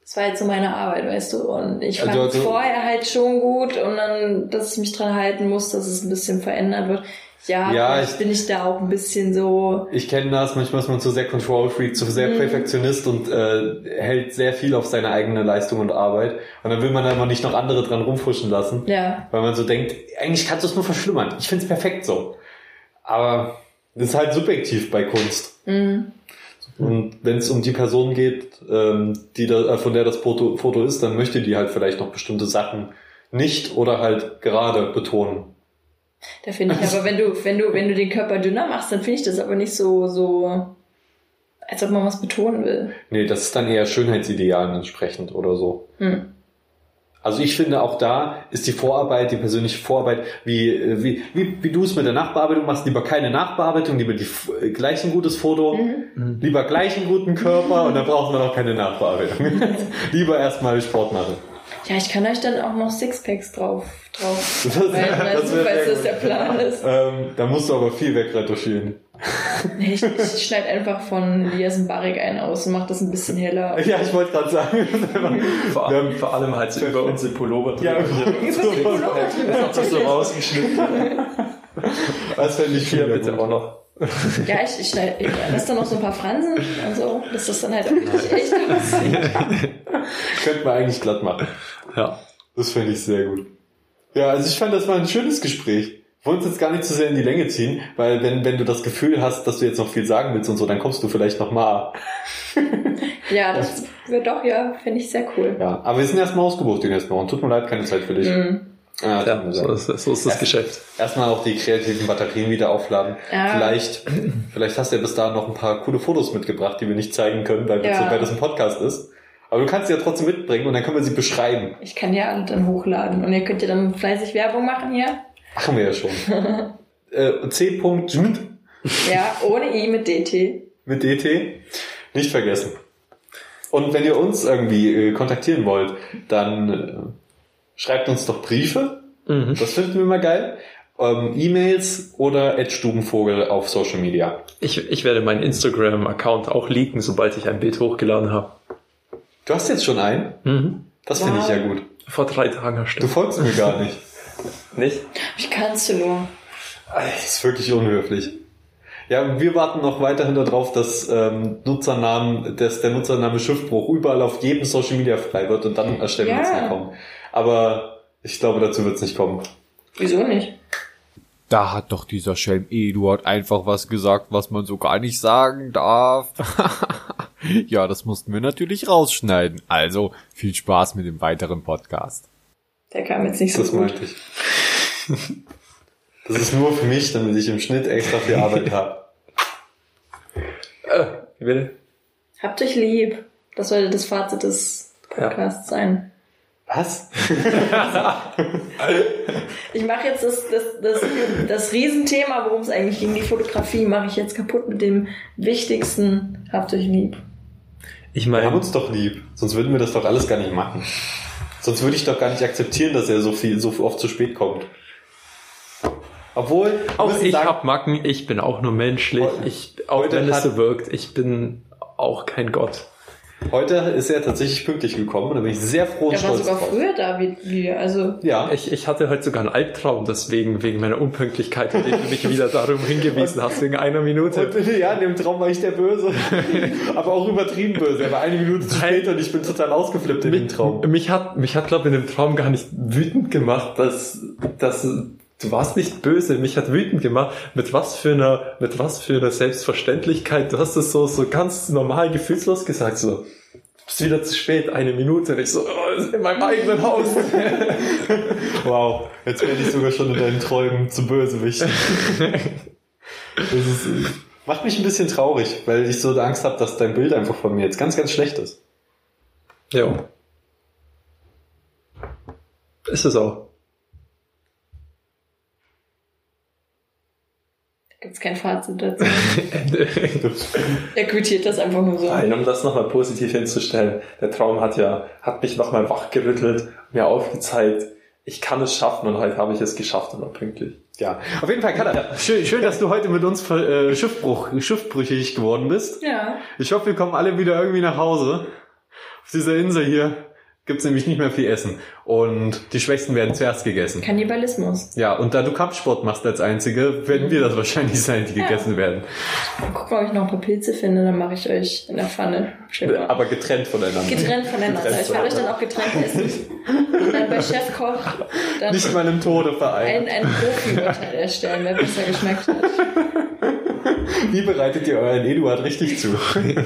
Das war jetzt so meine Arbeit, weißt du. Und ich Also- fand es also- vorher halt schon gut und dann, dass ich mich dran halten muss, dass es ein bisschen verändert wird. Ja, Ja, ich- bin ich da auch ein bisschen so. Ich kenne das, manchmal ist man zu sehr Control Freak, zu sehr Mhm. Perfektionist und äh, hält sehr viel auf seine eigene Leistung und Arbeit. Und dann will man immer nicht noch andere dran rumfuschen lassen, Ja, weil man so denkt, eigentlich kannst du es nur verschlimmern. Ich find's perfekt so. Aber das ist halt subjektiv bei Kunst. mhm. Und wenn es um die Person geht, ähm, die da, äh, von der das Foto, Foto ist, dann möchte die halt vielleicht noch bestimmte Sachen nicht oder halt gerade betonen. Da finde ich aber, wenn du, wenn du, wenn du den Körper dünner machst, dann finde ich das aber nicht so, so, als ob man was betonen will. Nee, das ist dann eher Schönheitsidealen entsprechend oder so. Hm. Also ich finde auch da ist die Vorarbeit, die persönliche Vorarbeit, wie, wie, wie, wie du es mit der Nachbearbeitung machst, lieber keine Nachbearbeitung, lieber die, gleich ein gutes Foto, Mhm. lieber gleich einen guten Körper und dann braucht man auch keine Nachbearbeitung. lieber erstmal Sport machen. Ja, ich kann euch dann auch noch Sixpacks drauf, drauf. Das das wär falls das der gut. Plan ist. Ähm, da musst du aber viel wegretuschieren. Nee, ich, ich schneide einfach von Lias Barik ein aus und mach das ein bisschen heller. Ja, ich wollte gerade sagen. Vor, Wir haben- vor allem halt so über unsere Pullover Ja, drüber. Über die Pullover drüber. Das so rausgeschnitten. das fände ich viel bitte auch noch. Ja, ich, ich schneide, ich lasse dann noch so ein paar Fransen und so, dass das dann halt auch richtig echt aussieht. Könnte man eigentlich glatt machen. Ja. Das finde ich sehr gut. Ja, also ich fand, das war ein schönes Gespräch. Wir wollen es jetzt gar nicht zu sehr in die Länge ziehen, weil wenn, wenn du das Gefühl hast, dass du jetzt noch viel sagen willst und so, dann kommst du vielleicht noch mal. Ja, das wird doch, ja, finde ich sehr cool. Ja, aber wir sind erstmal ausgebucht die nächsten Wochen. Tut mir leid, keine Zeit für dich. Mhm. Ja, Ja, so ist, so ist das Geschäft. Erstmal auch die kreativen Batterien wieder aufladen. Ja. Vielleicht, vielleicht hast du ja bis dahin noch ein paar coole Fotos mitgebracht, die wir nicht zeigen können, weil, wir Ja. weil das ein Podcast ist. Aber du kannst sie ja trotzdem mitbringen und dann können wir sie beschreiben. Ich kann ja alle dann hochladen und ihr könnt ja dann fleißig Werbung machen hier. Machen wir ja schon. äh, C. Ja, ohne I mit DT. mit DT. Nicht vergessen. Und wenn ihr uns irgendwie äh, kontaktieren wollt, dann äh, schreibt uns doch Briefe. Mhm. Das finden wir immer geil. Ähm, E-Mails oder Ed Stubenvogel auf Social Media. Ich, ich werde meinen Instagram-Account auch leaken, sobald ich ein Bild hochgeladen habe. Du hast jetzt schon einen? Mhm. Das finde ich ja gut. Vor drei Tagen Du erstellt. folgst mir gar nicht. Nicht? Ich kannst du nur. Das ist wirklich unhöflich. Ja, wir warten noch weiterhin darauf, dass ähm, Nutzernamen, dass der Nutzername Schiffbruch überall auf jedem Social Media frei wird und dann erstellen wir uns einen Account. Aber ich glaube, dazu wird es nicht kommen. Wieso nicht? Da hat doch dieser Schelm Eduard einfach was gesagt, was man so gar nicht sagen darf. ja, das mussten wir natürlich rausschneiden. Also viel Spaß mit dem weiteren Podcast. Der kam jetzt nicht so Das gut. meinte ich. Das ist nur für mich, damit ich im Schnitt extra viel Arbeit habe. Äh, wie bitte? Habt euch lieb. Das sollte das Fazit des Podcasts sein. Was? Ich mache jetzt das, das, das, das Riesenthema, worum es eigentlich ging, die Fotografie, mache ich jetzt kaputt mit dem Wichtigsten. Habt euch lieb. Ich Wir haben meine, uns doch lieb. Sonst würden wir das doch alles gar nicht machen. Sonst würde ich doch gar nicht akzeptieren, dass er so viel, so oft zu spät kommt. Obwohl, auch ich hab Macken, ich bin auch nur menschlich. Heute- Ich, auch wenn es so wirkt, ich bin auch kein Gott. Heute ist er tatsächlich pünktlich gekommen und da bin ich sehr froh und Er war stolz sogar drauf. früher da wie wir. Also Ja, Ich, ich hatte heute sogar einen Albtraum, deswegen, wegen meiner Unpünktlichkeit, in dem du mich wieder darum hingewiesen hast, wegen einer Minute. Und, ja, in dem Traum war ich der Böse. Aber auch übertrieben böse. Er war eine Minute zu spät und ich bin total ausgeflippt in dem Traum. Mich hat, mich hat, glaube ich, in dem Traum gar nicht wütend gemacht, dass, dass, du warst nicht böse, mich hat wütend gemacht, mit was für einer, mit was für einer Selbstverständlichkeit, du hast es so, so ganz normal gefühlslos gesagt, so, du bist wieder zu spät, eine Minute, und ich so, oh, in meinem eigenen Haus. Wow, jetzt werde ich sogar schon in deinen Träumen zu Bösewicht. Das ist, macht mich ein bisschen traurig, weil ich so Angst habe, dass dein Bild einfach von mir jetzt ganz, ganz schlecht ist. ja. Ist es auch. Gibt's kein Fazit dazu. er quittiert das einfach nur so. Nein, um das nochmal positiv hinzustellen. Der Traum hat ja, hat mich nochmal wachgerüttelt, mir aufgezeigt, ich kann es schaffen und heute habe ich es geschafft und war pünktlich. Ja, auf jeden Fall, Katha, schön, schön, dass du heute mit uns äh, Schiffbruch, schiffbrüchig geworden bist. Ja. Ich hoffe, wir kommen alle wieder irgendwie nach Hause. Auf dieser Insel hier gibt's nämlich nicht mehr viel Essen. Und die Schwächsten werden zuerst gegessen. Kannibalismus. Ja, und da du Kampfsport machst als Einzige, werden wir das wahrscheinlich sein, die Ja. gegessen werden. Guck mal, ob ich noch ein paar Pilze finde, dann mache ich euch in der Pfanne. Schön warm. Aber getrennt voneinander. Getrennt voneinander. Getrennt Ich werde euch dann auch getrennt essen. Und dann bei Chefkoch dann Nicht mal im Tode vereint. ein, ein Profi-Urteil erstellen, wer besser geschmeckt hat. Wie bereitet ihr euren Eduard richtig zu?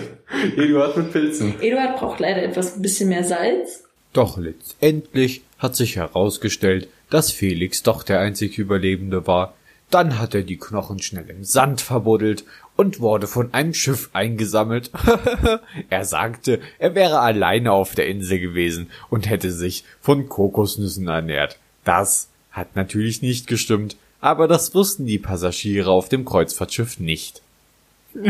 Eduard mit Pilzen. Eduard braucht leider etwas ein bisschen mehr Salz. Doch letztendlich hat sich herausgestellt, dass Felix doch der einzig Überlebende war, Dann hat er die Knochen schnell im Sand verbuddelt und wurde von einem Schiff eingesammelt. er sagte, er wäre alleine auf der Insel gewesen und hätte sich von Kokosnüssen ernährt. Das hat natürlich nicht gestimmt, aber das wussten die Passagiere auf dem Kreuzfahrtschiff nicht.